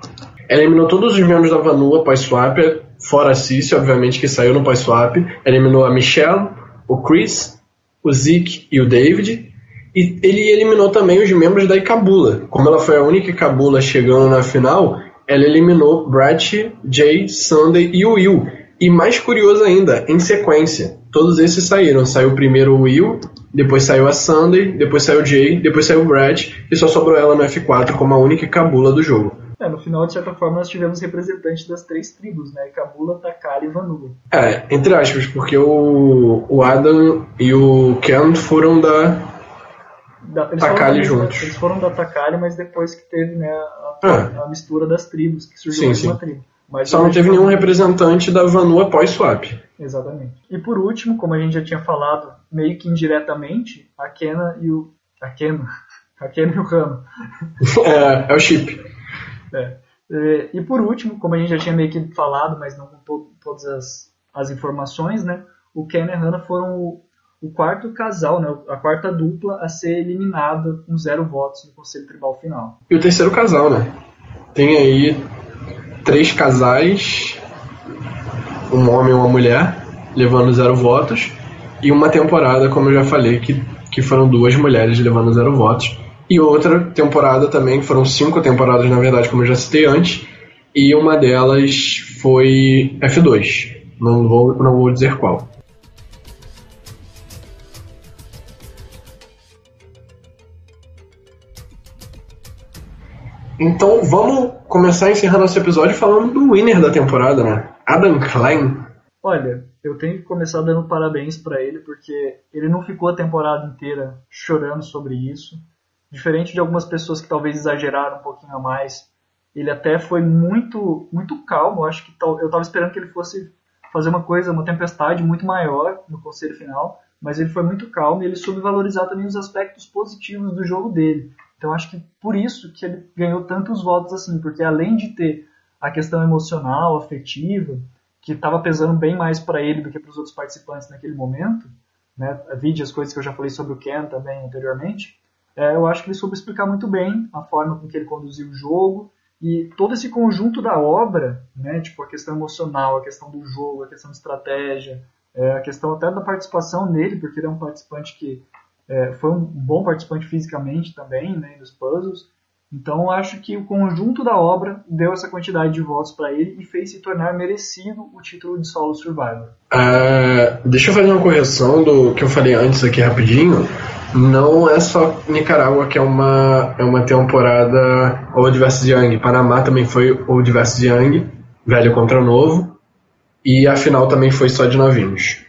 Eliminou todos os membros da Vanua pós-swap, fora a Cici, obviamente, que saiu no pós-swap. Eliminou a Michelle, o Chris, o Zeke e o David. E ele eliminou também os membros da Ikabula. Como ela foi a única Ikabula chegando na final, ela eliminou Brett, Jay, Sunday e o Will. E mais curioso ainda, em sequência, todos esses saíram. Saiu primeiro o Will, depois saiu a Sunday, depois saiu o Jay, depois saiu o Brett, e só sobrou ela no F4 como a única Kabula do jogo. É, no final, de certa forma, nós tivemos representantes das três tribos, né? Ikabula, Takara e Vanua. É, entre aspas, porque o, o Adam e o Ken foram da. Da, eles Takali foram juntos. Eles foram da Takali, mas depois que teve né, a, Ah. a mistura das tribos, que surgiu Sim, mais uma sim. tribo. Mas Só não teve nenhum representante da Vanua pós-swap. Exatamente. E por último, como a gente já tinha falado, meio que indiretamente, a Kena e o. A Kena. A Kena e o Rano. [LAUGHS] É, é o chip. É. E por último, como a gente já tinha meio que falado, mas não com to- todas as, as informações, né? O Ken e a Hannah foram o, o quarto casal, né? A quarta dupla a ser eliminada com zero votos no Conselho Tribal final. E o terceiro casal, né? Tem aí três casais, um homem e uma mulher, levando zero votos, e uma temporada, como eu já falei, que, que foram duas mulheres levando zero votos. E outra temporada também, foram cinco temporadas, na verdade, como eu já citei antes, e uma delas foi F2. Não vou, não vou dizer qual. Então vamos começar a encerrar nosso episódio falando do winner da temporada, né? Adam Klein. Olha, eu tenho que começar dando parabéns pra ele, porque ele não ficou a temporada inteira chorando sobre isso. Diferente de algumas pessoas que talvez exageraram um pouquinho a mais, ele até foi muito muito calmo. Eu acho que eu estava esperando que ele fosse fazer uma coisa, uma tempestade muito maior no conselho final, mas ele foi muito calmo e ele soube valorizar também os aspectos positivos do jogo dele. Então acho que por isso que ele ganhou tantos votos assim, porque além de ter a questão emocional, afetiva, que estava pesando bem mais para ele do que para os outros participantes naquele momento, né? Vide as coisas que eu já falei sobre o Ken também anteriormente. É, eu acho que ele soube explicar muito bem a forma com que ele conduziu o jogo e todo esse conjunto da obra, né? Tipo a questão emocional, a questão do jogo, a questão de estratégia, é, a questão até da participação nele, porque ele é um participante que é, foi um bom participante fisicamente também, né? Nos puzzles. Então acho que o conjunto da obra deu essa quantidade de votos para ele e fez se tornar merecido o título de solo survivor. Ah, deixa eu fazer uma correção do que eu falei antes aqui rapidinho. Não é só Nicarágua que é uma, é uma temporada Old vs Young. Panamá também foi Old vs Young, velho contra novo. E a final também foi só de novinhos.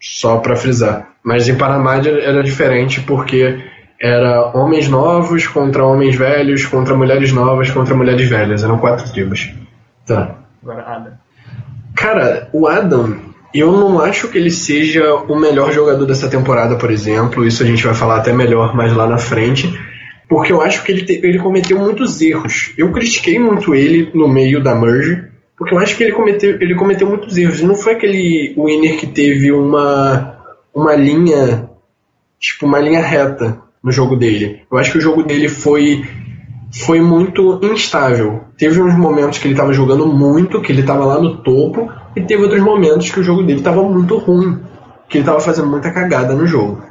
Só pra frisar. Mas em Panamá era diferente porque era homens novos contra homens velhos, contra mulheres novas, contra mulheres velhas. Eram quatro tribos. Tá. Agora, Adam. Cara, o Adam, eu não acho que ele seja o melhor jogador dessa temporada, por exemplo. Isso a gente vai falar até melhor mais lá na frente. Porque eu acho que ele, te- ele cometeu muitos erros. Eu critiquei muito ele no meio da merge. Porque eu acho que ele cometeu, ele cometeu muitos erros. Não foi aquele winner que teve uma, uma linha, tipo, uma linha reta no jogo dele. Eu acho que o jogo dele foi foi muito instável. Teve uns momentos que ele estava jogando muito, que ele estava lá no topo, e teve outros momentos que o jogo dele estava muito ruim, que ele estava fazendo muita cagada no jogo.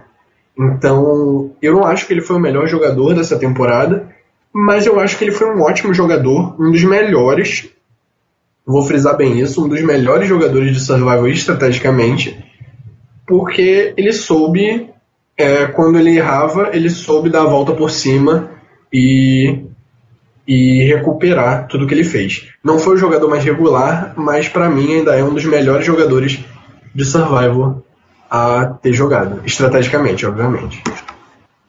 Então, eu não acho que ele foi o melhor jogador dessa temporada, mas eu acho que ele foi um ótimo jogador, um dos melhores. Vou frisar bem isso, um dos melhores jogadores de survival estrategicamente, porque ele soube, é, quando ele errava, ele soube dar a volta por cima e, e recuperar tudo que ele fez. Não foi o jogador mais regular, mas para mim ainda é um dos melhores jogadores de survival a ter jogado, estrategicamente, obviamente.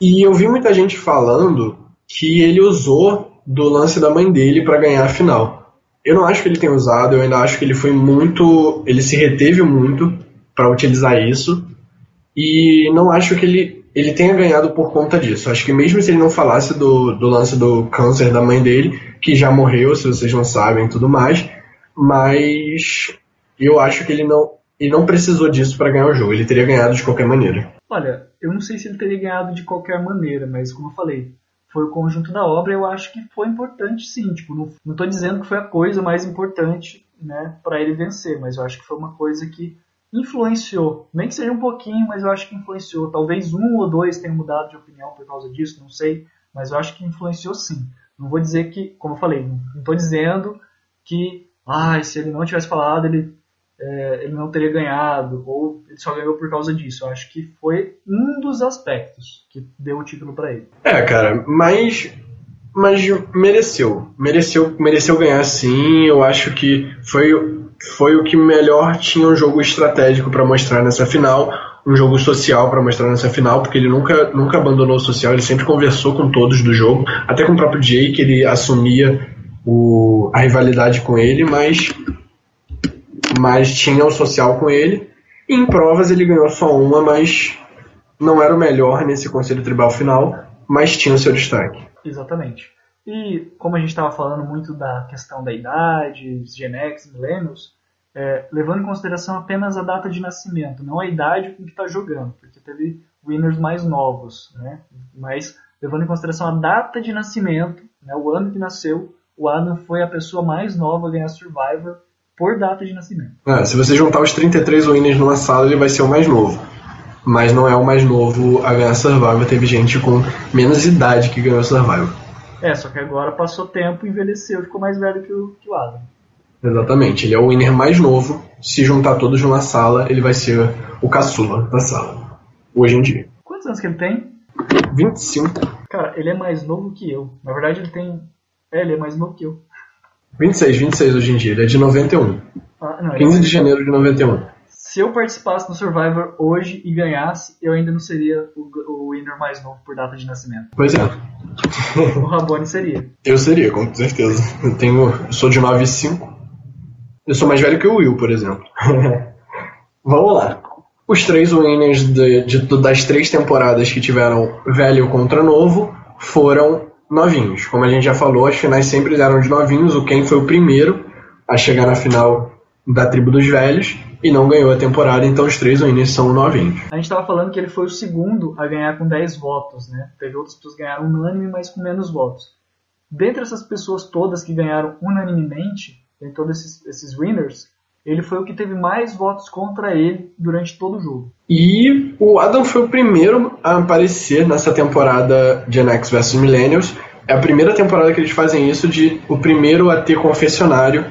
E eu vi muita gente falando que ele usou do lance da mãe dele para ganhar a final. Eu não acho que ele tenha usado, eu ainda acho que ele foi muito. Ele se reteve muito para utilizar isso. E não acho que ele, ele tenha ganhado por conta disso. Acho que mesmo se ele não falasse do, do lance do câncer da mãe dele, que já morreu, se vocês não sabem tudo mais, mas eu acho que ele não, ele não precisou disso para ganhar o jogo. Ele teria ganhado de qualquer maneira. Olha, eu não sei se ele teria ganhado de qualquer maneira, mas como eu falei, foi o conjunto da obra. Eu acho que foi importante, sim. Tipo, não, não tô dizendo que foi a coisa mais importante, né, para ele vencer, mas eu acho que foi uma coisa que influenciou, nem que seja um pouquinho, mas eu acho que influenciou. Talvez um ou dois tenham mudado de opinião por causa disso, não sei, mas eu acho que influenciou sim. Não vou dizer que, como eu falei, não estou dizendo que, ah, se ele não tivesse falado, ele é, ele não teria ganhado, ou ele só ganhou por causa disso. Eu acho que foi um dos aspectos que deu o título para ele. É, cara, mas mas mereceu. Mereceu, mereceu ganhar sim. Eu acho que foi, foi o que melhor tinha um jogo estratégico para mostrar nessa final, um jogo social para mostrar nessa final, porque ele nunca, nunca abandonou o social, ele sempre conversou com todos do jogo, até com o próprio Jay, que ele assumia o, a rivalidade com ele, mas mas tinha o social com ele. Em provas ele ganhou só uma, mas não era o melhor nesse conselho tribal final, mas tinha o seu destaque. Exatamente. E como a gente estava falando muito da questão da idade, Gen X, millennials, é, levando em consideração apenas a data de nascimento, não a idade com que está jogando, porque teve winners mais novos, né? Mas levando em consideração a data de nascimento, né, o ano que nasceu, o Adam foi a pessoa mais nova a ganhar Survivor por data de nascimento. É, se você juntar os 33 winners numa sala, ele vai ser o mais novo. Mas não é o mais novo a ganhar Survivor. Teve gente com menos idade que ganhou Survivor. É, só que agora passou tempo, envelheceu, ficou mais velho que o, que o Adam. Exatamente, ele é o winner mais novo. Se juntar todos numa sala, ele vai ser o caçula da sala. Hoje em dia. Quantos anos que ele tem? 25. Cara, ele é mais novo que eu. Na verdade, ele tem. É, ele é mais novo que eu. 26, 26 hoje em dia, ele é de 91. Ah, não, 15 é de janeiro de 91. Se eu participasse no Survivor hoje e ganhasse, eu ainda não seria o, o winner mais novo por data de nascimento. Pois é. o Rabone seria. Eu seria, com certeza. Eu tenho. Eu sou de 95. Eu sou mais velho que o Will, por exemplo. [LAUGHS] Vamos lá. Os três winners de, de, das três temporadas que tiveram velho contra novo foram novinhos. Como a gente já falou, as finais sempre eram de novinhos. O Ken foi o primeiro a chegar na final da tribo dos velhos e não ganhou a temporada, então os três winners são novinhos. A gente estava falando que ele foi o segundo a ganhar com 10 votos, né? Teve outras pessoas que ganharam unânime, mas com menos votos. Dentre essas pessoas todas que ganharam unanimemente, em todos esses, esses winners, ele foi o que teve mais votos contra ele durante todo o jogo. E o Adam foi o primeiro a aparecer nessa temporada de X vs Millennials. É a primeira temporada que eles fazem isso de o primeiro a ter confessionário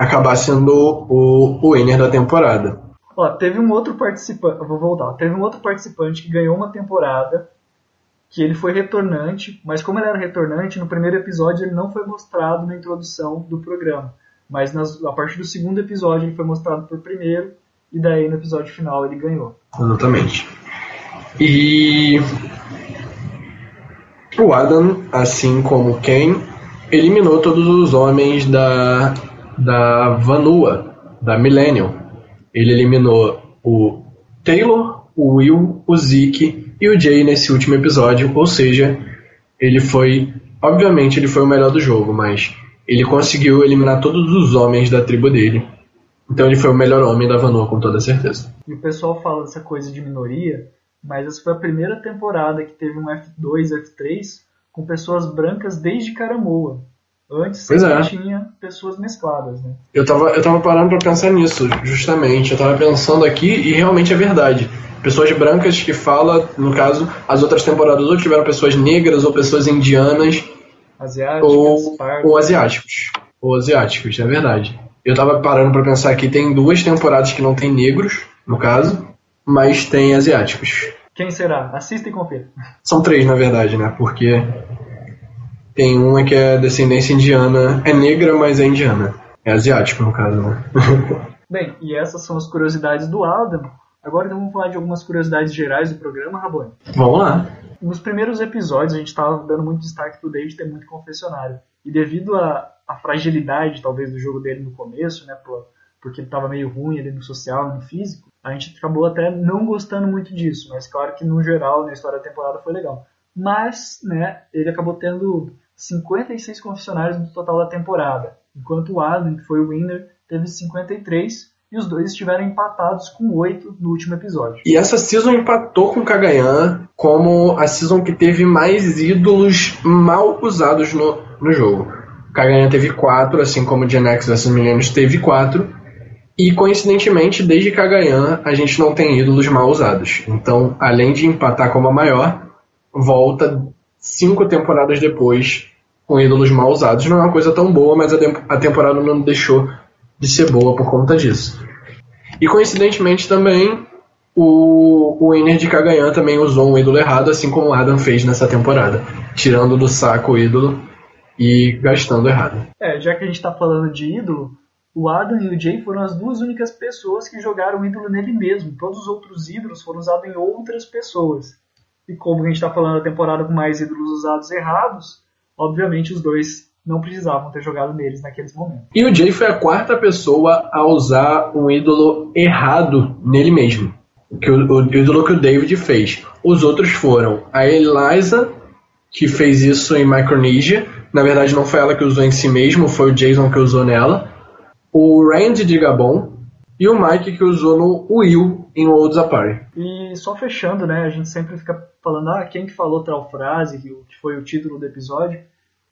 acabar sendo o, o winner da temporada. Ó, teve um outro participante, vou voltar. Teve um outro participante que ganhou uma temporada que ele foi retornante, mas como ele era retornante, no primeiro episódio ele não foi mostrado na introdução do programa. Mas nas, a partir do segundo episódio ele foi mostrado por primeiro, e daí no episódio final ele ganhou. Exatamente. E o Adam, assim como Ken, eliminou todos os homens da, da Vanua, da Millennium. Ele eliminou o Taylor, o Will, o Zeke e o Jay nesse último episódio, ou seja, ele foi, obviamente ele foi o melhor do jogo, mas ele conseguiu eliminar todos os homens da tribo dele. Então ele foi o melhor homem da Vanor, com toda certeza. E o pessoal fala dessa coisa de minoria, mas essa foi a primeira temporada que teve um F2, F3 com pessoas brancas desde Caramoa. Antes pois é. tinha pessoas mescladas, né? Eu tava, eu tava parando pra pensar nisso, justamente. Eu tava pensando aqui e realmente é verdade. Pessoas brancas que fala, no caso, as outras temporadas ou tiveram pessoas negras ou pessoas indianas Asiáticos, ou, ou asiáticos. Ou asiáticos, é verdade. Eu tava parando para pensar que tem duas temporadas que não tem negros, no caso, mas tem asiáticos. Quem será? Assista e confira. São três, na verdade, né? Porque tem uma que é descendência indiana, é negra, mas é indiana. É asiático, no caso, né? [LAUGHS] Bem, e essas são as curiosidades do Adam. Agora então vamos falar de algumas curiosidades gerais do programa, Rabone. Vamos lá. Nos primeiros episódios a gente estava dando muito destaque pro David ter muito confessionário. E devido à, à fragilidade, talvez, do jogo dele no começo, né, por, porque ele estava meio ruim ali no social e no físico, a gente acabou até não gostando muito disso. Mas claro que no geral, na história da temporada, foi legal. Mas, né, ele acabou tendo 56 confessionários no total da temporada. Enquanto o Adam, que foi o winner, teve 53 e os dois estiveram empatados com 8 no último episódio. E essa season empatou com Kagayan como a season que teve mais ídolos mal usados no, no jogo. Kagayan teve 4, assim como Gen X vs Millennials teve 4. E coincidentemente, desde Kagayan, a gente não tem ídolos mal usados. Então, além de empatar como a maior, volta cinco temporadas depois com ídolos mal usados. Não é uma coisa tão boa, mas a, temporada não deixou de ser boa por conta disso. E coincidentemente também o, o Winner de Kagayan também usou um ídolo errado, assim como o Adam fez nessa temporada, tirando do saco o ídolo e gastando errado. É, já que a gente está falando de ídolo, o Adam e o Jay foram as duas únicas pessoas que jogaram ídolo nele mesmo. Todos os outros ídolos foram usados em outras pessoas. E como a gente está falando da temporada com mais ídolos usados errados, obviamente os dois não precisavam ter jogado neles naqueles momentos. E o Jay foi a quarta pessoa a usar um ídolo errado nele mesmo. Que o, o ídolo que o David fez. Os outros foram a Eliza, que fez isso em Micronesia. Na verdade, não foi ela que usou em si mesmo, foi o Jason que usou nela. O Randy de Gabon e o Mike que usou no Will em Worlds Apart. E só fechando, né? A gente sempre fica falando, ah, quem que falou tal frase, que foi o título do episódio.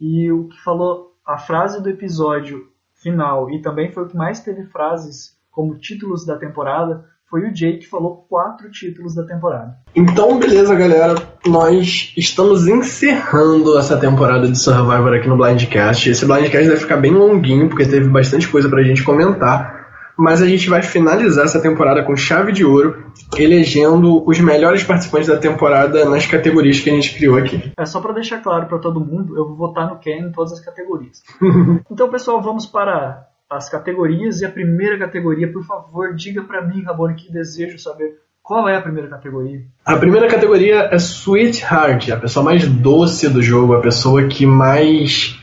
E o que falou a frase do episódio final e também foi o que mais teve frases como títulos da temporada foi o Jay que falou quatro títulos da temporada. Então, beleza, galera. Nós estamos encerrando essa temporada de Survivor aqui no Blindcast. Esse Blindcast vai ficar bem longuinho, porque teve bastante coisa pra gente comentar mas a gente vai finalizar essa temporada com chave de ouro, elegendo os melhores participantes da temporada nas categorias que a gente criou aqui. É só para deixar claro para todo mundo, eu vou votar no Ken em todas as categorias. [LAUGHS] então, pessoal, vamos para as categorias e a primeira categoria, por favor, diga para mim, Rabone, que desejo saber qual é a primeira categoria? A primeira categoria é Sweetheart, a pessoa mais doce do jogo, a pessoa que mais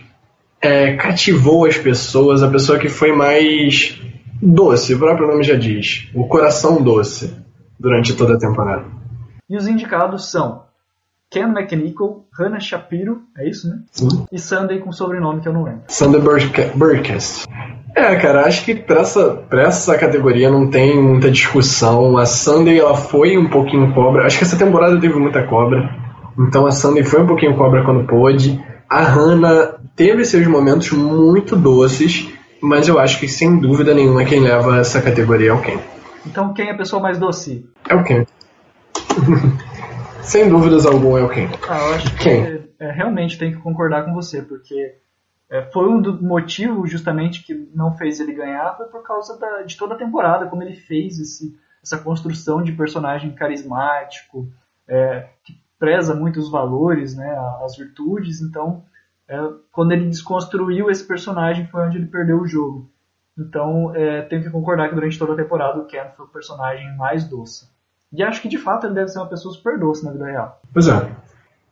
é, cativou as pessoas, a pessoa que foi mais doce, o próprio nome já diz. O coração doce durante toda a temporada. E os indicados são Ken McNichol, Hannah Shapiro, é isso, né? Sim. E Sunday com sobrenome que eu não lembro. Sunday Burkest. É, cara, acho que pra essa, pra essa categoria não tem muita discussão. A Sunday, ela foi um pouquinho cobra. Acho que essa temporada teve muita cobra. Então a Sunday foi um pouquinho cobra quando pôde. A Hannah teve seus momentos muito doces mas eu acho que sem dúvida nenhuma quem leva essa categoria é o Ken. Então quem é a pessoa mais doce? É o Ken. [LAUGHS] sem dúvidas alguma é o Ken. Ah, eu acho que é, realmente tem que concordar com você, porque é, foi um dos motivos justamente que não fez ele ganhar foi por causa da, de toda a temporada, como ele fez esse, essa construção de personagem carismático, é, que preza muito os valores, né, as virtudes, então é, quando ele desconstruiu esse personagem foi onde ele perdeu o jogo. Então, é, tenho que concordar que durante toda a temporada o Ken foi o personagem mais doce. E acho que de fato ele deve ser uma pessoa super doce na vida real. Pois é.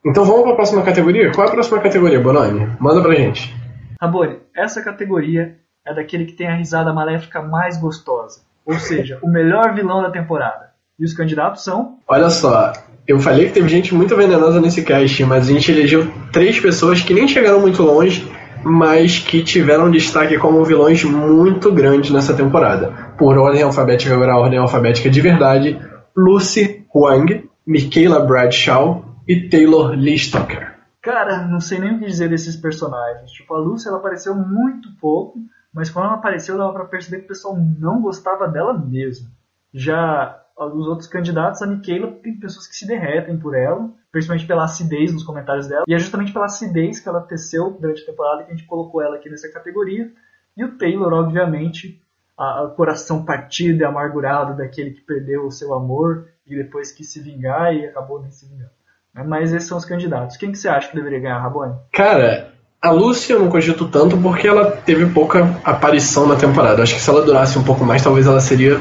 Então vamos para a próxima categoria? Qual é a próxima categoria, Bononi? Manda pra gente. Rabone, essa categoria é daquele que tem a risada maléfica mais gostosa. Ou seja, o melhor vilão da temporada. E os candidatos são? Olha só, eu falei que teve gente muito venenosa nesse cast, mas a gente elegeu três pessoas que nem chegaram muito longe, mas que tiveram destaque como vilões muito grandes nessa temporada. Por ordem alfabética, agora a ordem alfabética de verdade, Lucy Huang, Michaela Bradshaw e Taylor Listocker. Cara, não sei nem o que dizer desses personagens. Tipo, a Lucy ela apareceu muito pouco, mas quando ela apareceu dava pra perceber que o pessoal não gostava dela mesmo. Já os outros candidatos, a Michaela tem pessoas que se derretem por ela, principalmente pela acidez nos comentários dela. E é justamente pela acidez que ela teceu durante a temporada que a gente colocou ela aqui nessa categoria. E o Taylor, obviamente, o coração partido e amargurado daquele que perdeu o seu amor e depois quis se vingar e acabou nem se vingando. Né? Mas esses são os candidatos. Quem que você acha que deveria ganhar, Rabone? Cara, a Lúcia eu não cogito tanto porque ela teve pouca aparição na temporada. Acho que se ela durasse um pouco mais, talvez ela seria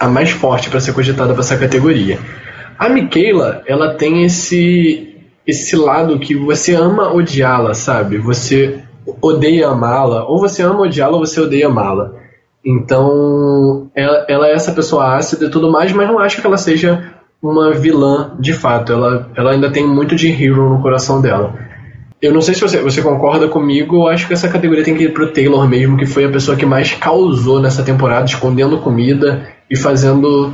a mais forte para ser cogitada para essa categoria. A Michaela, ela tem esse esse lado que você ama odiá-la, sabe? Você odeia amá-la, ou você ama odiá-la ou você odeia amá-la. Então, ela, ela, é essa pessoa ácida e tudo mais, mas não acho que ela seja uma vilã de fato. Ela, ela ainda tem muito de hero no coração dela. Eu não sei se você, você concorda comigo, eu acho que essa categoria tem que ir pro Taylor mesmo, que foi a pessoa que mais causou nessa temporada, escondendo comida e fazendo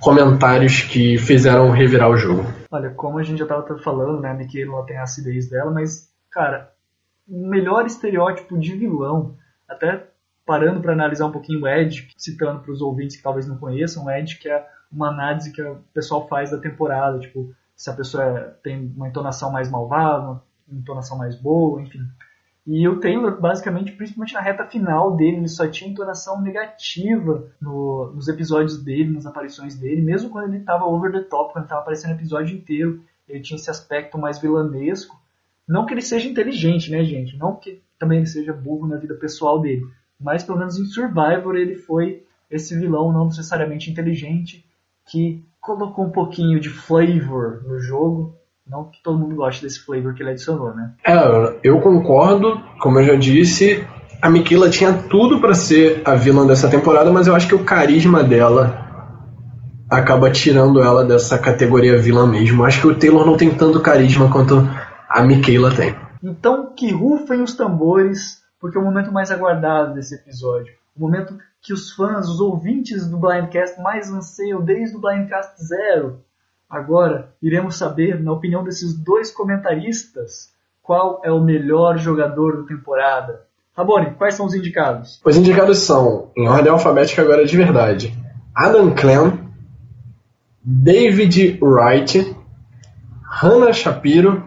comentários que fizeram revirar o jogo. Olha, como a gente já estava falando, né, a Michaela tem a acidez dela, mas, cara, o melhor estereótipo de vilão, até parando para analisar um pouquinho o Ed, citando para os ouvintes que talvez não conheçam, o Ed, que é uma análise que o pessoal faz da temporada, tipo, se a pessoa é, tem uma entonação mais malvada, entonação mais boa, enfim. E o Taylor, basicamente, principalmente na reta final dele, ele só tinha entonação negativa no, nos episódios dele, nas aparições dele, mesmo quando ele estava over the top, quando estava aparecendo o episódio inteiro, ele tinha esse aspecto mais vilanesco. Não que ele seja inteligente, né, gente? Não que também ele seja burro na vida pessoal dele. Mas pelo menos em Survivor ele foi esse vilão não necessariamente inteligente que colocou um pouquinho de flavor no jogo não que todo mundo goste desse flavor que ele adicionou, né? É, eu concordo, como eu já disse, a Mikila tinha tudo para ser a vilã dessa temporada, mas eu acho que o carisma dela acaba tirando ela dessa categoria vilã mesmo. Acho que o Taylor não tem tanto carisma quanto a Michaela tem. Então que rufem os tambores, porque é o momento mais aguardado desse episódio. O momento que os fãs, os ouvintes do Blindcast mais anseiam desde o Blindcast Zero. Agora, iremos saber, na opinião desses dois comentaristas, qual é o melhor jogador da temporada. Rabone, quais são os indicados? Os indicados são, em ordem alfabética agora de verdade, Adam Clem, David Wright, Hannah Shapiro,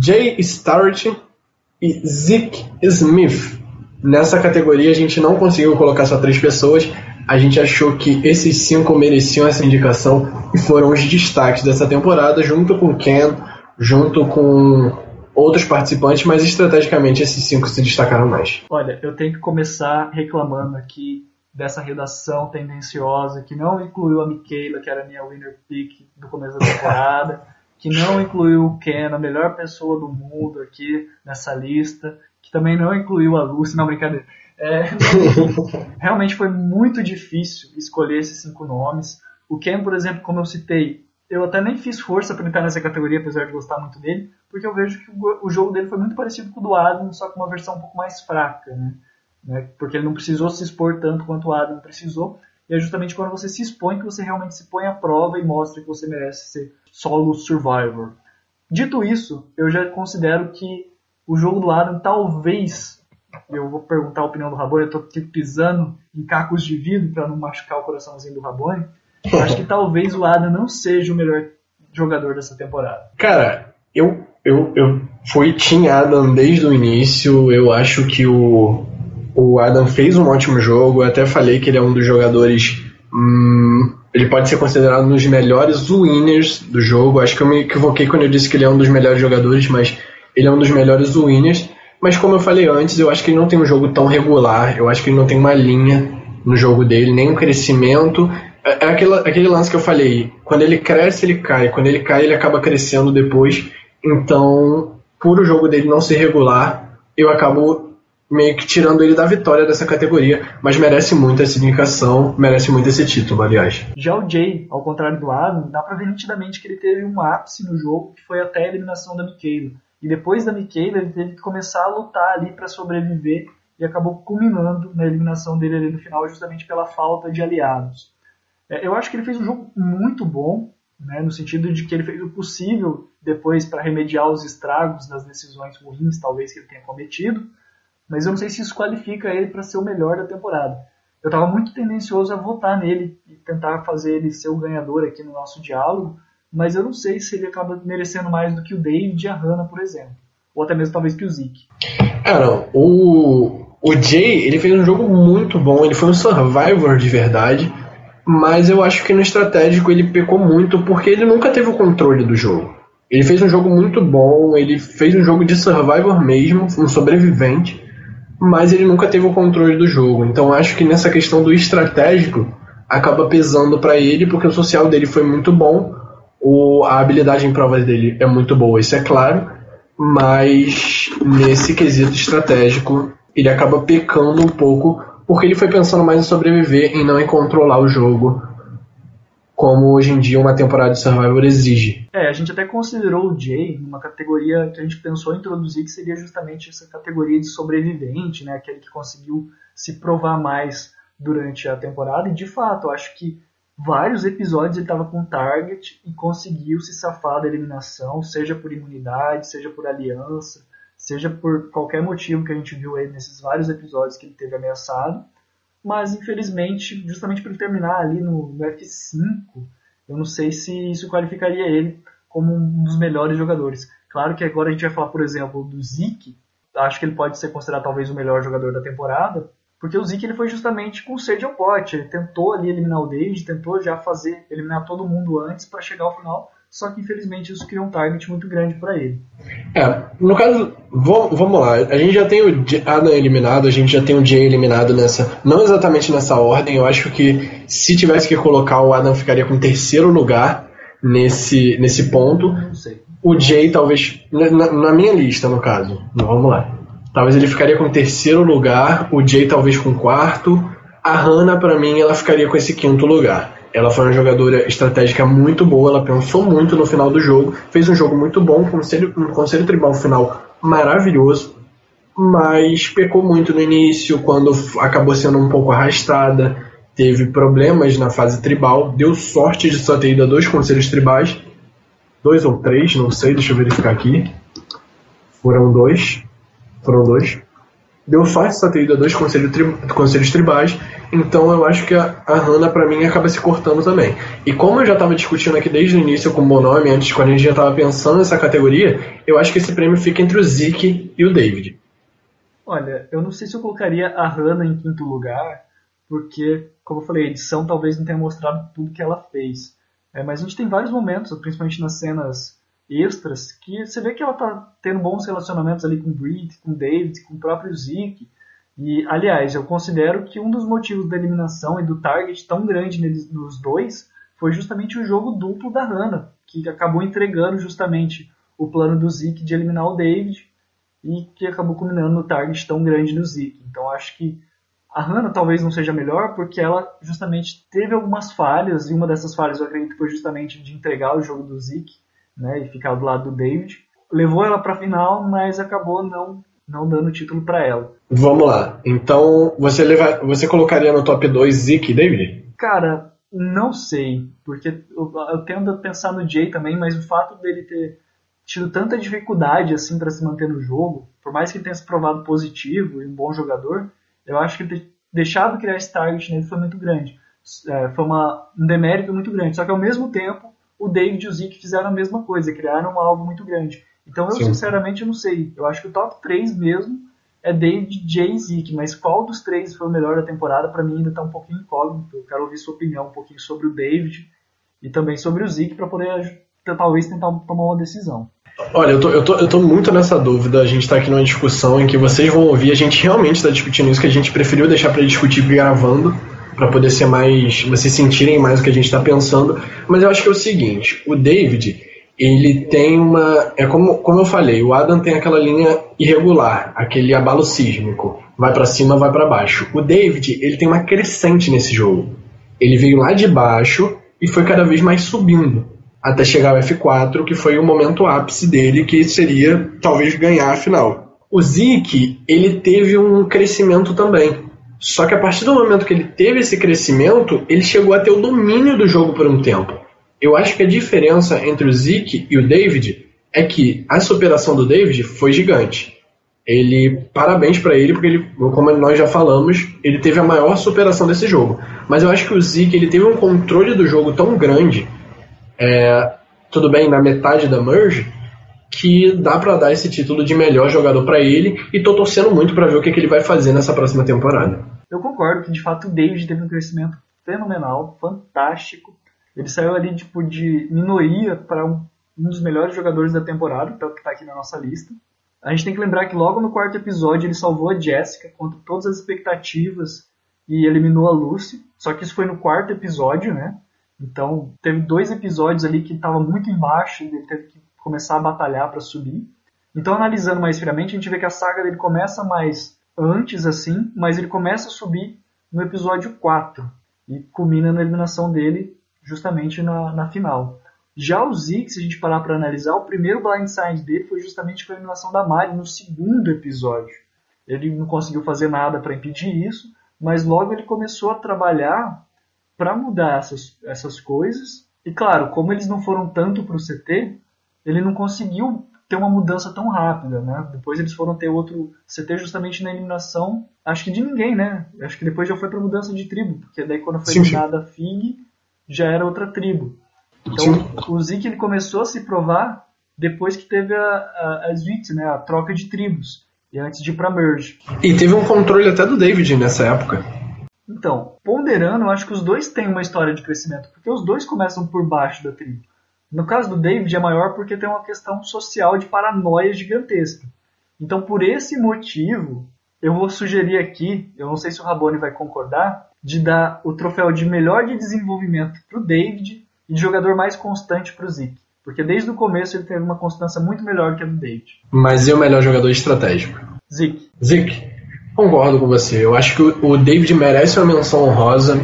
Jay Starrett e Zeke Smith. Nessa categoria a gente não conseguiu colocar só três pessoas, a gente achou que esses cinco mereciam essa indicação e foram os destaques dessa temporada, junto com Ken, junto com outros participantes, mas estrategicamente esses cinco se destacaram mais. Olha, eu tenho que começar reclamando aqui dessa redação tendenciosa que não incluiu a Michaela, que era a minha winner pick do começo da temporada, [LAUGHS] que não incluiu o Ken, a melhor pessoa do mundo aqui nessa lista, que também não incluiu a Lucy, não, brincadeira. É, [LAUGHS] realmente foi muito difícil escolher esses cinco nomes. O Ken, por exemplo, como eu citei, eu até nem fiz força para entrar nessa categoria, apesar de gostar muito dele, porque eu vejo que o jogo dele foi muito parecido com o do Adam, só com uma versão um pouco mais fraca, né? né? Porque ele não precisou se expor tanto quanto o Adam precisou. E é justamente quando você se expõe que você realmente se põe à prova e mostra que você merece ser solo survivor. Dito isso, eu já considero que o jogo do Adam talvez eu vou perguntar a opinião do Rabone, eu tô pisando em cacos de vidro para não machucar o coraçãozinho do Rabone. Acho que [LAUGHS] talvez o Adam não seja o melhor jogador dessa temporada. Cara, eu, eu, eu fui Team Adam desde o início. Eu acho que o, o Adam fez um ótimo jogo. Eu até falei que ele é um dos jogadores. Hum, ele pode ser considerado um dos melhores winners do jogo. Acho que eu me equivoquei quando eu disse que ele é um dos melhores jogadores, mas ele é um dos melhores winners. Mas como eu falei antes, eu acho que ele não tem um jogo tão regular. Eu acho que ele não tem uma linha no jogo dele, nem um crescimento. É, é aquele, aquele lance que eu falei. Quando ele cresce, ele cai. Quando ele cai, ele acaba crescendo depois. Então, por o jogo dele não ser regular, eu acabo meio que tirando ele da vitória dessa categoria, mas merece muito essa indicação, merece muito esse título, aliás. Já o Jay, ao contrário do Adam, dá pra ver nitidamente que ele teve um ápice no jogo, que foi até a eliminação da Michaela. E depois da Michaela, ele teve que começar a lutar ali para sobreviver e acabou culminando na eliminação dele ali no final, justamente pela falta de aliados. É, eu acho que ele fez um jogo muito bom, né, no sentido de que ele fez o possível depois para remediar os estragos das decisões ruins, talvez, que ele tenha cometido, mas eu não sei se isso qualifica ele para ser o melhor da temporada. Eu estava muito tendencioso a votar nele e tentar fazer ele ser o ganhador aqui no nosso diálogo, mas eu não sei se ele acaba merecendo mais do que o David e a Hannah, por exemplo. Ou até mesmo talvez que o Zeke. Cara, o, o Jay, ele fez um jogo muito bom, ele foi um survivor de verdade, mas eu acho que no estratégico ele pecou muito porque ele nunca teve o controle do jogo. Ele fez um jogo muito bom, ele fez um jogo de survivor mesmo, um sobrevivente, mas ele nunca teve o controle do jogo. Então acho que nessa questão do estratégico, acaba pesando para ele, porque o social dele foi muito bom, o, a habilidade em provas dele é muito boa, isso é claro, mas nesse quesito estratégico ele acaba pecando um pouco, porque ele foi pensando mais em sobreviver e não em controlar o jogo, como hoje em dia uma temporada de Survivor exige. É, a gente até considerou o Jay numa categoria que a gente pensou introduzir, que seria justamente essa categoria de sobrevivente, né? Aquele que conseguiu se provar mais durante a temporada. E de fato, acho que vários episódios ele estava com target e conseguiu se safar da eliminação, seja por imunidade, seja por aliança, seja por qualquer motivo que a gente viu aí nesses vários episódios que ele teve ameaçado. Mas infelizmente, justamente por ele terminar ali no, no F5, eu não sei se isso qualificaria ele como um dos melhores jogadores. Claro que agora a gente vai falar, por exemplo, do Zeke, acho que ele pode ser considerado talvez o melhor jogador da temporada, porque o Zeke ele foi justamente com sede ao pote, ele tentou ali eliminar o David, tentou já fazer eliminar todo mundo antes para chegar ao final, só que infelizmente isso criou um target muito grande para ele. É, no caso, vamos lá, a gente já tem o Adam eliminado, a gente já tem o Jay eliminado nessa, não exatamente nessa ordem, eu acho que se tivesse que colocar o Adam ficaria com terceiro lugar nesse, nesse ponto. Não sei. O Jay talvez, na, na minha lista no caso, vamos lá. Talvez ele ficaria com terceiro lugar, o Jay talvez com quarto, a Hannah para mim ela ficaria com esse quinto lugar. Ela foi uma jogadora estratégica muito boa, ela pensou muito no final do jogo, fez um jogo muito bom, um conselho, um conselho tribal final maravilhoso, mas pecou muito no início, quando acabou sendo um pouco arrastada, teve problemas na fase tribal, deu sorte de só ter ido a dois conselhos tribais, dois ou três, não sei, deixa eu verificar aqui. Foram dois, foram dois deu sorte só ter ido a dois conselhos, tri conselhos tribais, então eu acho que a, a Hannah para mim acaba se cortando também. E como eu já estava discutindo aqui desde o início com o Bonome, antes quando a gente já estava pensando nessa categoria, eu acho que esse prêmio fica entre o Zeke e o David. Olha, eu não sei se eu colocaria a Hannah em quinto lugar, porque, como eu falei, a edição talvez não tenha mostrado tudo que ela fez. É, mas a gente tem vários momentos, principalmente nas cenas extras que você vê que ela tá tendo bons relacionamentos ali com o Britt, com o David, com o próprio Zeke. E, aliás, eu considero que um dos motivos da eliminação e do target tão grande neles, nos dois foi justamente o jogo duplo da Hannah, que acabou entregando justamente o plano do Zeke de eliminar o David e que acabou culminando no target tão grande do Zeke. Então acho que a Hannah talvez não seja melhor porque ela justamente teve algumas falhas e uma dessas falhas eu acredito foi justamente de entregar o jogo do Zeke né, e ficar do lado do David. Levou ela para a final, mas acabou não não dando título para ela. Vamos lá. Então, você você colocaria no top 2 Zeke e David? Cara, não sei, porque eu, eu tendo a pensar no Jay também, mas o fato dele ter tido tanta dificuldade assim para se manter no jogo, por mais que ele tenha se provado positivo e um bom jogador, eu acho que ele ter deixado criar esse target nele foi muito grande. É, foi uma, um demérito muito grande. Só que ao mesmo tempo, o David e o Zeke fizeram a mesma coisa, criaram um alvo muito grande. Então eu Sim. sinceramente não sei. Eu acho que o top 3 mesmo é David, Jay e Zeke, mas qual dos três foi o melhor da temporada, para mim ainda está um pouquinho incógnito. Eu quero ouvir sua opinião um pouquinho sobre o David e também sobre o Zeke para poder talvez tentar tomar uma decisão. Olha, eu tô, eu, tô, eu tô muito nessa dúvida. A gente está aqui numa discussão em que vocês vão ouvir. A gente realmente está discutindo isso, que a gente preferiu deixar para discutir gravando para poder ser mais. vocês sentirem mais o que a gente está pensando. Mas eu acho que é o seguinte: o David, ele tem uma. É como, como eu falei, o Adam tem aquela linha irregular, aquele abalo sísmico. Vai para cima, vai para baixo. O David, ele tem uma crescente nesse jogo. Ele veio lá de baixo e foi cada vez mais subindo. Até chegar ao F4, que foi o momento ápice dele, que seria talvez ganhar a final. O Zeke, ele teve um crescimento também. Só que a partir do momento que ele teve esse crescimento, ele chegou a ter o domínio do jogo por um tempo. Eu acho que a diferença entre o Zeke e o David é que a superação do David foi gigante. Ele, parabéns para ele, porque ele, como nós já falamos, ele teve a maior superação desse jogo. Mas eu acho que o Zeke ele teve um controle do jogo tão grande, é, tudo bem, na metade da merge, que dá para dar esse título de melhor jogador para ele e tô torcendo muito para ver o que, que, ele vai fazer nessa próxima temporada. Eu concordo que de fato o David teve um crescimento fenomenal, fantástico. Ele saiu ali tipo, de minoria para um, um, dos melhores jogadores da temporada, que está aqui na nossa lista. A gente tem que lembrar que logo no quarto episódio ele salvou a Jessica contra todas as expectativas e eliminou a Lucy. Só que isso foi no quarto episódio, né? Então teve dois episódios ali que estava muito embaixo e ele teve que começar a batalhar para subir. Então analisando mais friamente, a gente vê que a saga dele começa mais antes assim, mas ele começa a subir no episódio 4 e culmina na eliminação dele justamente na, na final. Já o Zeke, se a gente parar para analisar, o primeiro blindside dele foi justamente com a eliminação da Mari no segundo episódio. Ele não conseguiu fazer nada para impedir isso, mas logo ele começou a trabalhar para mudar essas, essas coisas. E claro, como eles não foram tanto para o CT, ele não conseguiu ter uma mudança tão rápida, né? Depois eles foram ter outro CT justamente na eliminação, acho que de ninguém, né? Acho que depois já foi para mudança de tribo, porque daí quando foi sim, eliminada a Fig, já era outra tribo. Então sim. o Zeke ele começou a se provar depois que teve a, a, a né? A troca de tribos. E antes de ir pra Merge. E teve um controle até do David nessa época. Então, ponderando, eu acho que os dois têm uma história de crescimento, porque os dois começam por baixo da tribo. No caso do David é maior porque tem uma questão social de paranoia gigantesca. Então, por esse motivo, eu vou sugerir aqui, eu não sei se o Rabone vai concordar, de dar o troféu de melhor de desenvolvimento para o David e de jogador mais constante para o Zeke. Porque desde o começo ele teve uma constância muito melhor que a do David. Mas e o melhor jogador estratégico? Zeke. Zeke. Concordo com você. Eu acho que o David merece uma menção honrosa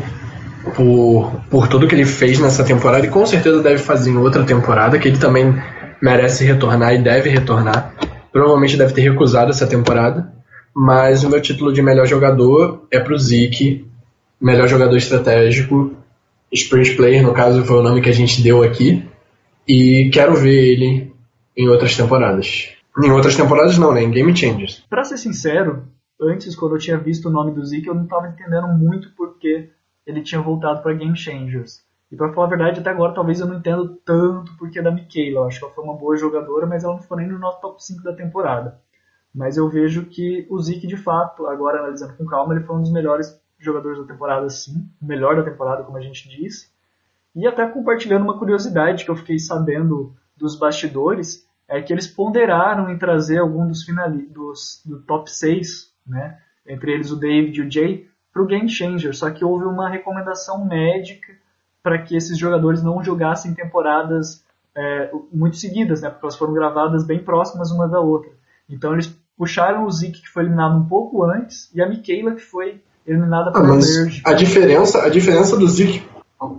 por, por tudo que ele fez nessa temporada e com certeza deve fazer em outra temporada, que ele também merece retornar e deve retornar. Provavelmente deve ter recusado essa temporada, mas o meu título de melhor jogador é pro Zeke, melhor jogador estratégico, Sprint Player, no caso foi o nome que a gente deu aqui, e quero ver ele em outras temporadas. Em outras temporadas não, né? Em Game Changers. Pra ser sincero, antes, quando eu tinha visto o nome do Zeke, eu não estava entendendo muito porque ele tinha voltado para Game Changers. E para falar a verdade, até agora talvez eu não entendo tanto porque é da Michaela. Eu acho que ela foi uma boa jogadora, mas ela não ficou nem no nosso top 5 da temporada. Mas eu vejo que o Zeke, de fato, agora analisando com calma, ele foi um dos melhores jogadores da temporada, sim. O melhor da temporada, como a gente disse. E até compartilhando uma curiosidade que eu fiquei sabendo dos bastidores, é que eles ponderaram em trazer algum dos, finali dos do top 6, né? entre eles o David e o Jay, para o Game Changer, só que houve uma recomendação médica para que esses jogadores não jogassem temporadas é, muito seguidas, né, porque elas foram gravadas bem próximas uma da outra. Então eles puxaram o Zeke, que foi eliminado um pouco antes, e a Michaela, que foi eliminada ah, Merge. A diferença, a diferença do Zeke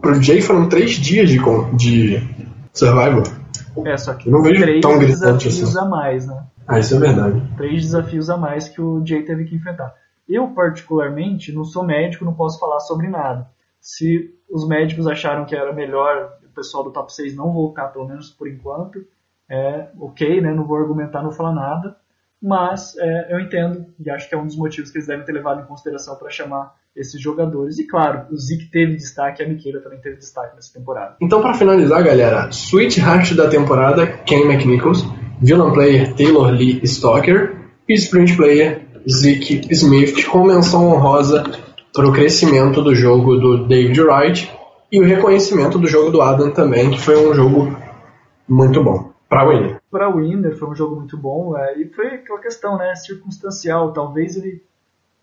pro Jay foram três dias de, de survival. É, só que Eu não vejo três tão desafios assim. a mais, né? Ah, isso é verdade. Três desafios a mais que o Jay teve que enfrentar. Eu, particularmente, não sou médico, não posso falar sobre nada. Se os médicos acharam que era melhor o pessoal do top 6 não voltar, pelo menos por enquanto, é ok, né? Não vou argumentar, não falar nada. Mas é, eu entendo e acho que é um dos motivos que eles devem ter levado em consideração para chamar esses jogadores. E claro, o Zeke teve destaque, a Miquela também teve destaque nessa temporada. Então, para finalizar, galera, Sweetheart da temporada, Ken McNichols, Villain Player Taylor Lee Stalker e Sprint Player Zeke Smith com menção honrosa para o crescimento do jogo do David Wright e o reconhecimento do jogo do Adam também, que foi um jogo muito bom para Winner. Para Winner foi um jogo muito bom é, e foi aquela questão, né, circunstancial. Talvez ele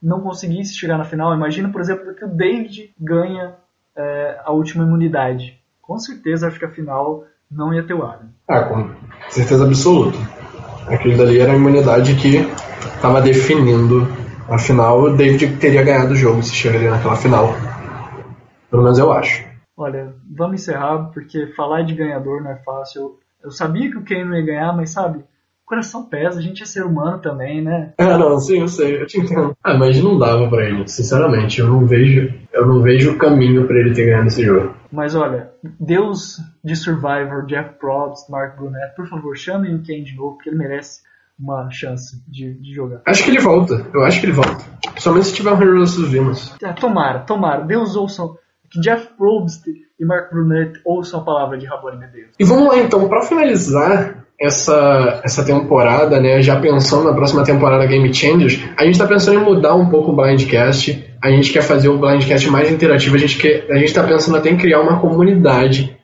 não conseguisse chegar na final. Imagina, por exemplo, que o David ganha é, a última imunidade. Com certeza, acho que a final não ia ter o Adam. Ah, com certeza absoluta. Aquilo dali era a imunidade que estava definindo a final. O David teria ganhado o jogo se chegaria naquela final. Pelo menos eu acho. Olha, vamos encerrar, porque falar de ganhador não é fácil. Eu, sabia que o Kane não ia ganhar, mas sabe, o coração pesa, a gente é ser humano também, né? É, não, sim, eu sei, eu te entendo. Ah, mas não dava para ele, sinceramente. Eu não vejo, eu não vejo o caminho para ele ter ganhado esse jogo. Mas olha, Deus de Survivor, Jeff Probst, Mark Brunette, por favor, chamem o Kane de novo, porque ele merece uma chance de, de jogar. Acho que ele volta, eu acho que ele volta. Somente se tiver um Heroes dos Venus. É, tomara, tomara. Deus ouçam. Que Jeff Probst e Mark Brunette ouçam a palavra de Rabone Medeiros. E vamos lá então, para finalizar essa, essa temporada, né, já pensando na próxima temporada Game Changers, a gente está pensando em mudar um pouco o Blindcast. A gente quer fazer o Blindcast mais interativo, a gente quer, a gente está pensando até em criar uma comunidade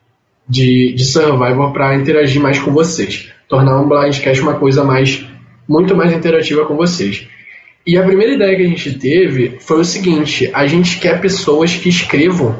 de, de Survivor para interagir mais com vocês. Tornar um Blindcast uma coisa mais muito mais interativa com vocês. E a primeira ideia que a gente teve foi o seguinte: a gente quer pessoas que escrevam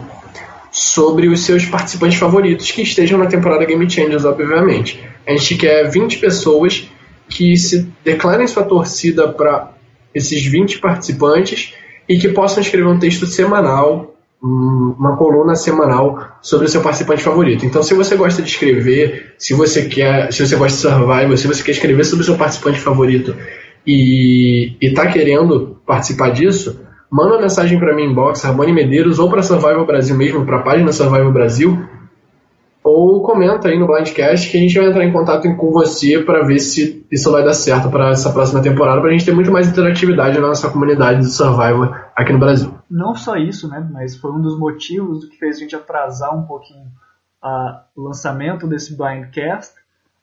sobre os seus participantes favoritos que estejam na temporada Game Changers, obviamente. A gente quer 20 pessoas que se declarem sua torcida para esses 20 participantes e que possam escrever um texto semanal, uma coluna semanal sobre o seu participante favorito. Então, se você gosta de escrever, se você quer, se você gosta de survival, se você quer escrever sobre o seu participante favorito e está querendo participar disso, manda uma mensagem para mim inbox, Ramone Medeiros, ou para Survival Brasil mesmo, para a página Survival Brasil, ou comenta aí no Blindcast que a gente vai entrar em contato com você para ver se isso vai dar certo para essa próxima temporada, para a gente ter muito mais interatividade na nossa comunidade de Survival aqui no Brasil. Não só isso, né, mas foi um dos motivos do que fez a gente atrasar um pouquinho a, o lançamento desse Blindcast,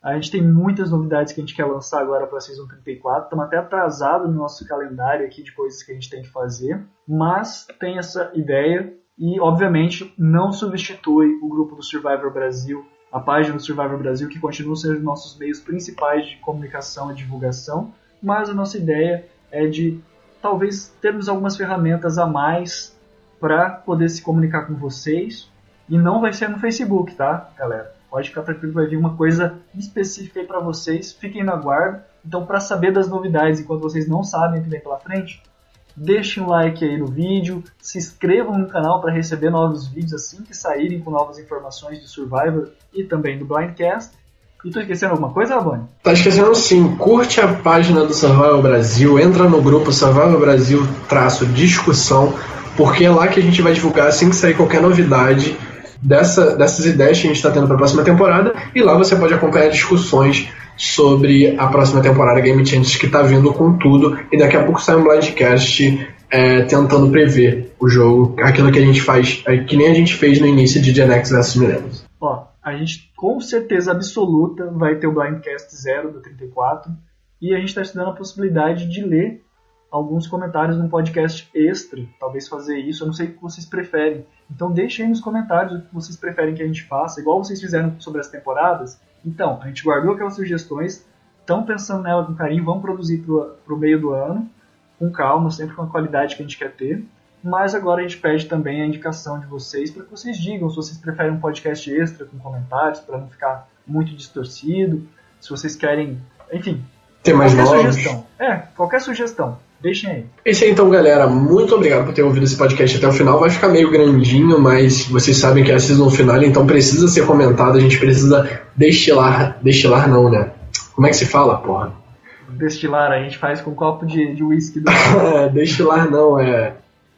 a gente tem muitas novidades que a gente quer lançar agora para a Season 34. Estamos até atrasados no nosso calendário aqui de coisas que a gente tem que fazer. Mas tem essa ideia e, obviamente, não substitui o grupo do Survivor Brasil, a página do Survivor Brasil, que continua sendo os nossos meios principais de comunicação e divulgação. Mas a nossa ideia é de talvez termos algumas ferramentas a mais para poder se comunicar com vocês. E não vai ser no Facebook, tá, galera? Pode ficar tranquilo, vai vir uma coisa específica aí para vocês. Fiquem na guarda. Então, para saber das novidades enquanto vocês não sabem o que vem pela frente, deixem um like aí no vídeo, se inscrevam no canal para receber novos vídeos assim que saírem com novas informações de Survivor e também do Blindcast. E tô esquecendo alguma coisa, Rabone? Tá esquecendo sim. Curte a página do Survival Brasil, entra no grupo Survival Brasil traço discussão, porque é lá que a gente vai divulgar assim que sair qualquer novidade dessa, dessas ideias que a gente está tendo para a próxima temporada. E lá você pode acompanhar discussões sobre a próxima temporada Game Changers que está vindo com tudo. E daqui a pouco sai um Blindcast é, tentando prever o jogo, aquilo que a gente faz, é, que nem a gente fez no início de Gen X vs Millennials. Ó, a gente com certeza absoluta vai ter o Blindcast zero do 34 e a gente está estudando a possibilidade de ler alguns comentários num podcast extra, talvez fazer isso, eu não sei o que vocês preferem. Então deixem aí nos comentários o que vocês preferem que a gente faça, igual vocês fizeram sobre as temporadas. Então, a gente guardou aquelas sugestões, estão pensando nela com carinho, vamos produzir para o meio do ano, com calma, sempre com a qualidade que a gente quer ter. Mas agora a gente pede também a indicação de vocês para que vocês digam se vocês preferem um podcast extra com comentários, para não ficar muito distorcido, se vocês querem, enfim, Tem mais qualquer novos? sugestão. É, qualquer sugestão. Deixem aí. É isso aí então, galera. Muito obrigado por ter ouvido esse podcast até o final. Vai ficar meio grandinho, mas vocês sabem que é a season final, então precisa ser comentado. A gente precisa destilar. Destilar não, né? Como é que se fala, porra? Destilar, a gente faz com um copo de, de whisky do [LAUGHS] É, destilar não, é.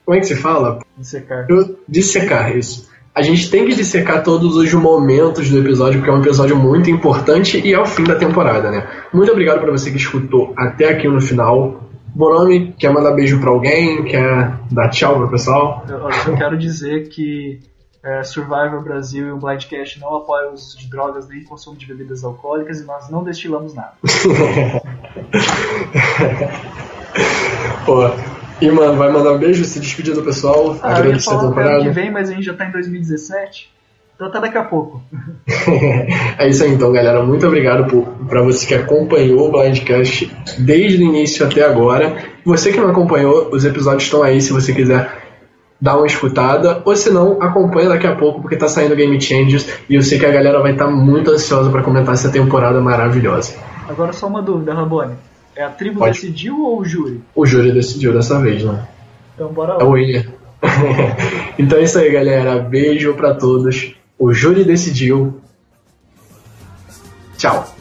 Como é que se fala? de secar. Eu- Dissecar, isso. A gente tem que dissecar todos os momentos do episódio, porque é um episódio muito importante e é o fim da temporada, né? Muito obrigado pra você que escutou até aqui no final. Bonome, quer mandar beijo pra alguém? Quer dar tchau pro pessoal? Eu, eu só quero dizer que é, Survivor Brasil e o Blindcast não apoiam o uso de drogas nem consumo de bebidas alcoólicas e nós não destilamos nada. Pô. E, mano, vai mandar um beijo, se despedir do pessoal, Ah, eu ia falar até ano que temporada. vem, mas a gente já tá em 2017. Então até daqui a pouco. [LAUGHS] é isso aí então, galera. Muito obrigado por, pra você que acompanhou o Blindcast desde o início até agora. Você que não acompanhou, os episódios estão aí se você quiser dar uma escutada. Ou se não, acompanha daqui a pouco, porque tá saindo Game Changers e eu sei que a galera vai estar muito ansiosa pra comentar essa temporada maravilhosa. Agora só uma dúvida, Rabone. É a tribo Pode. decidiu ou o júri? O júri decidiu dessa vez, né? Então bora É lá. o William. [LAUGHS] então é isso aí, galera. Beijo pra todos. O júri decidiu. Tchau.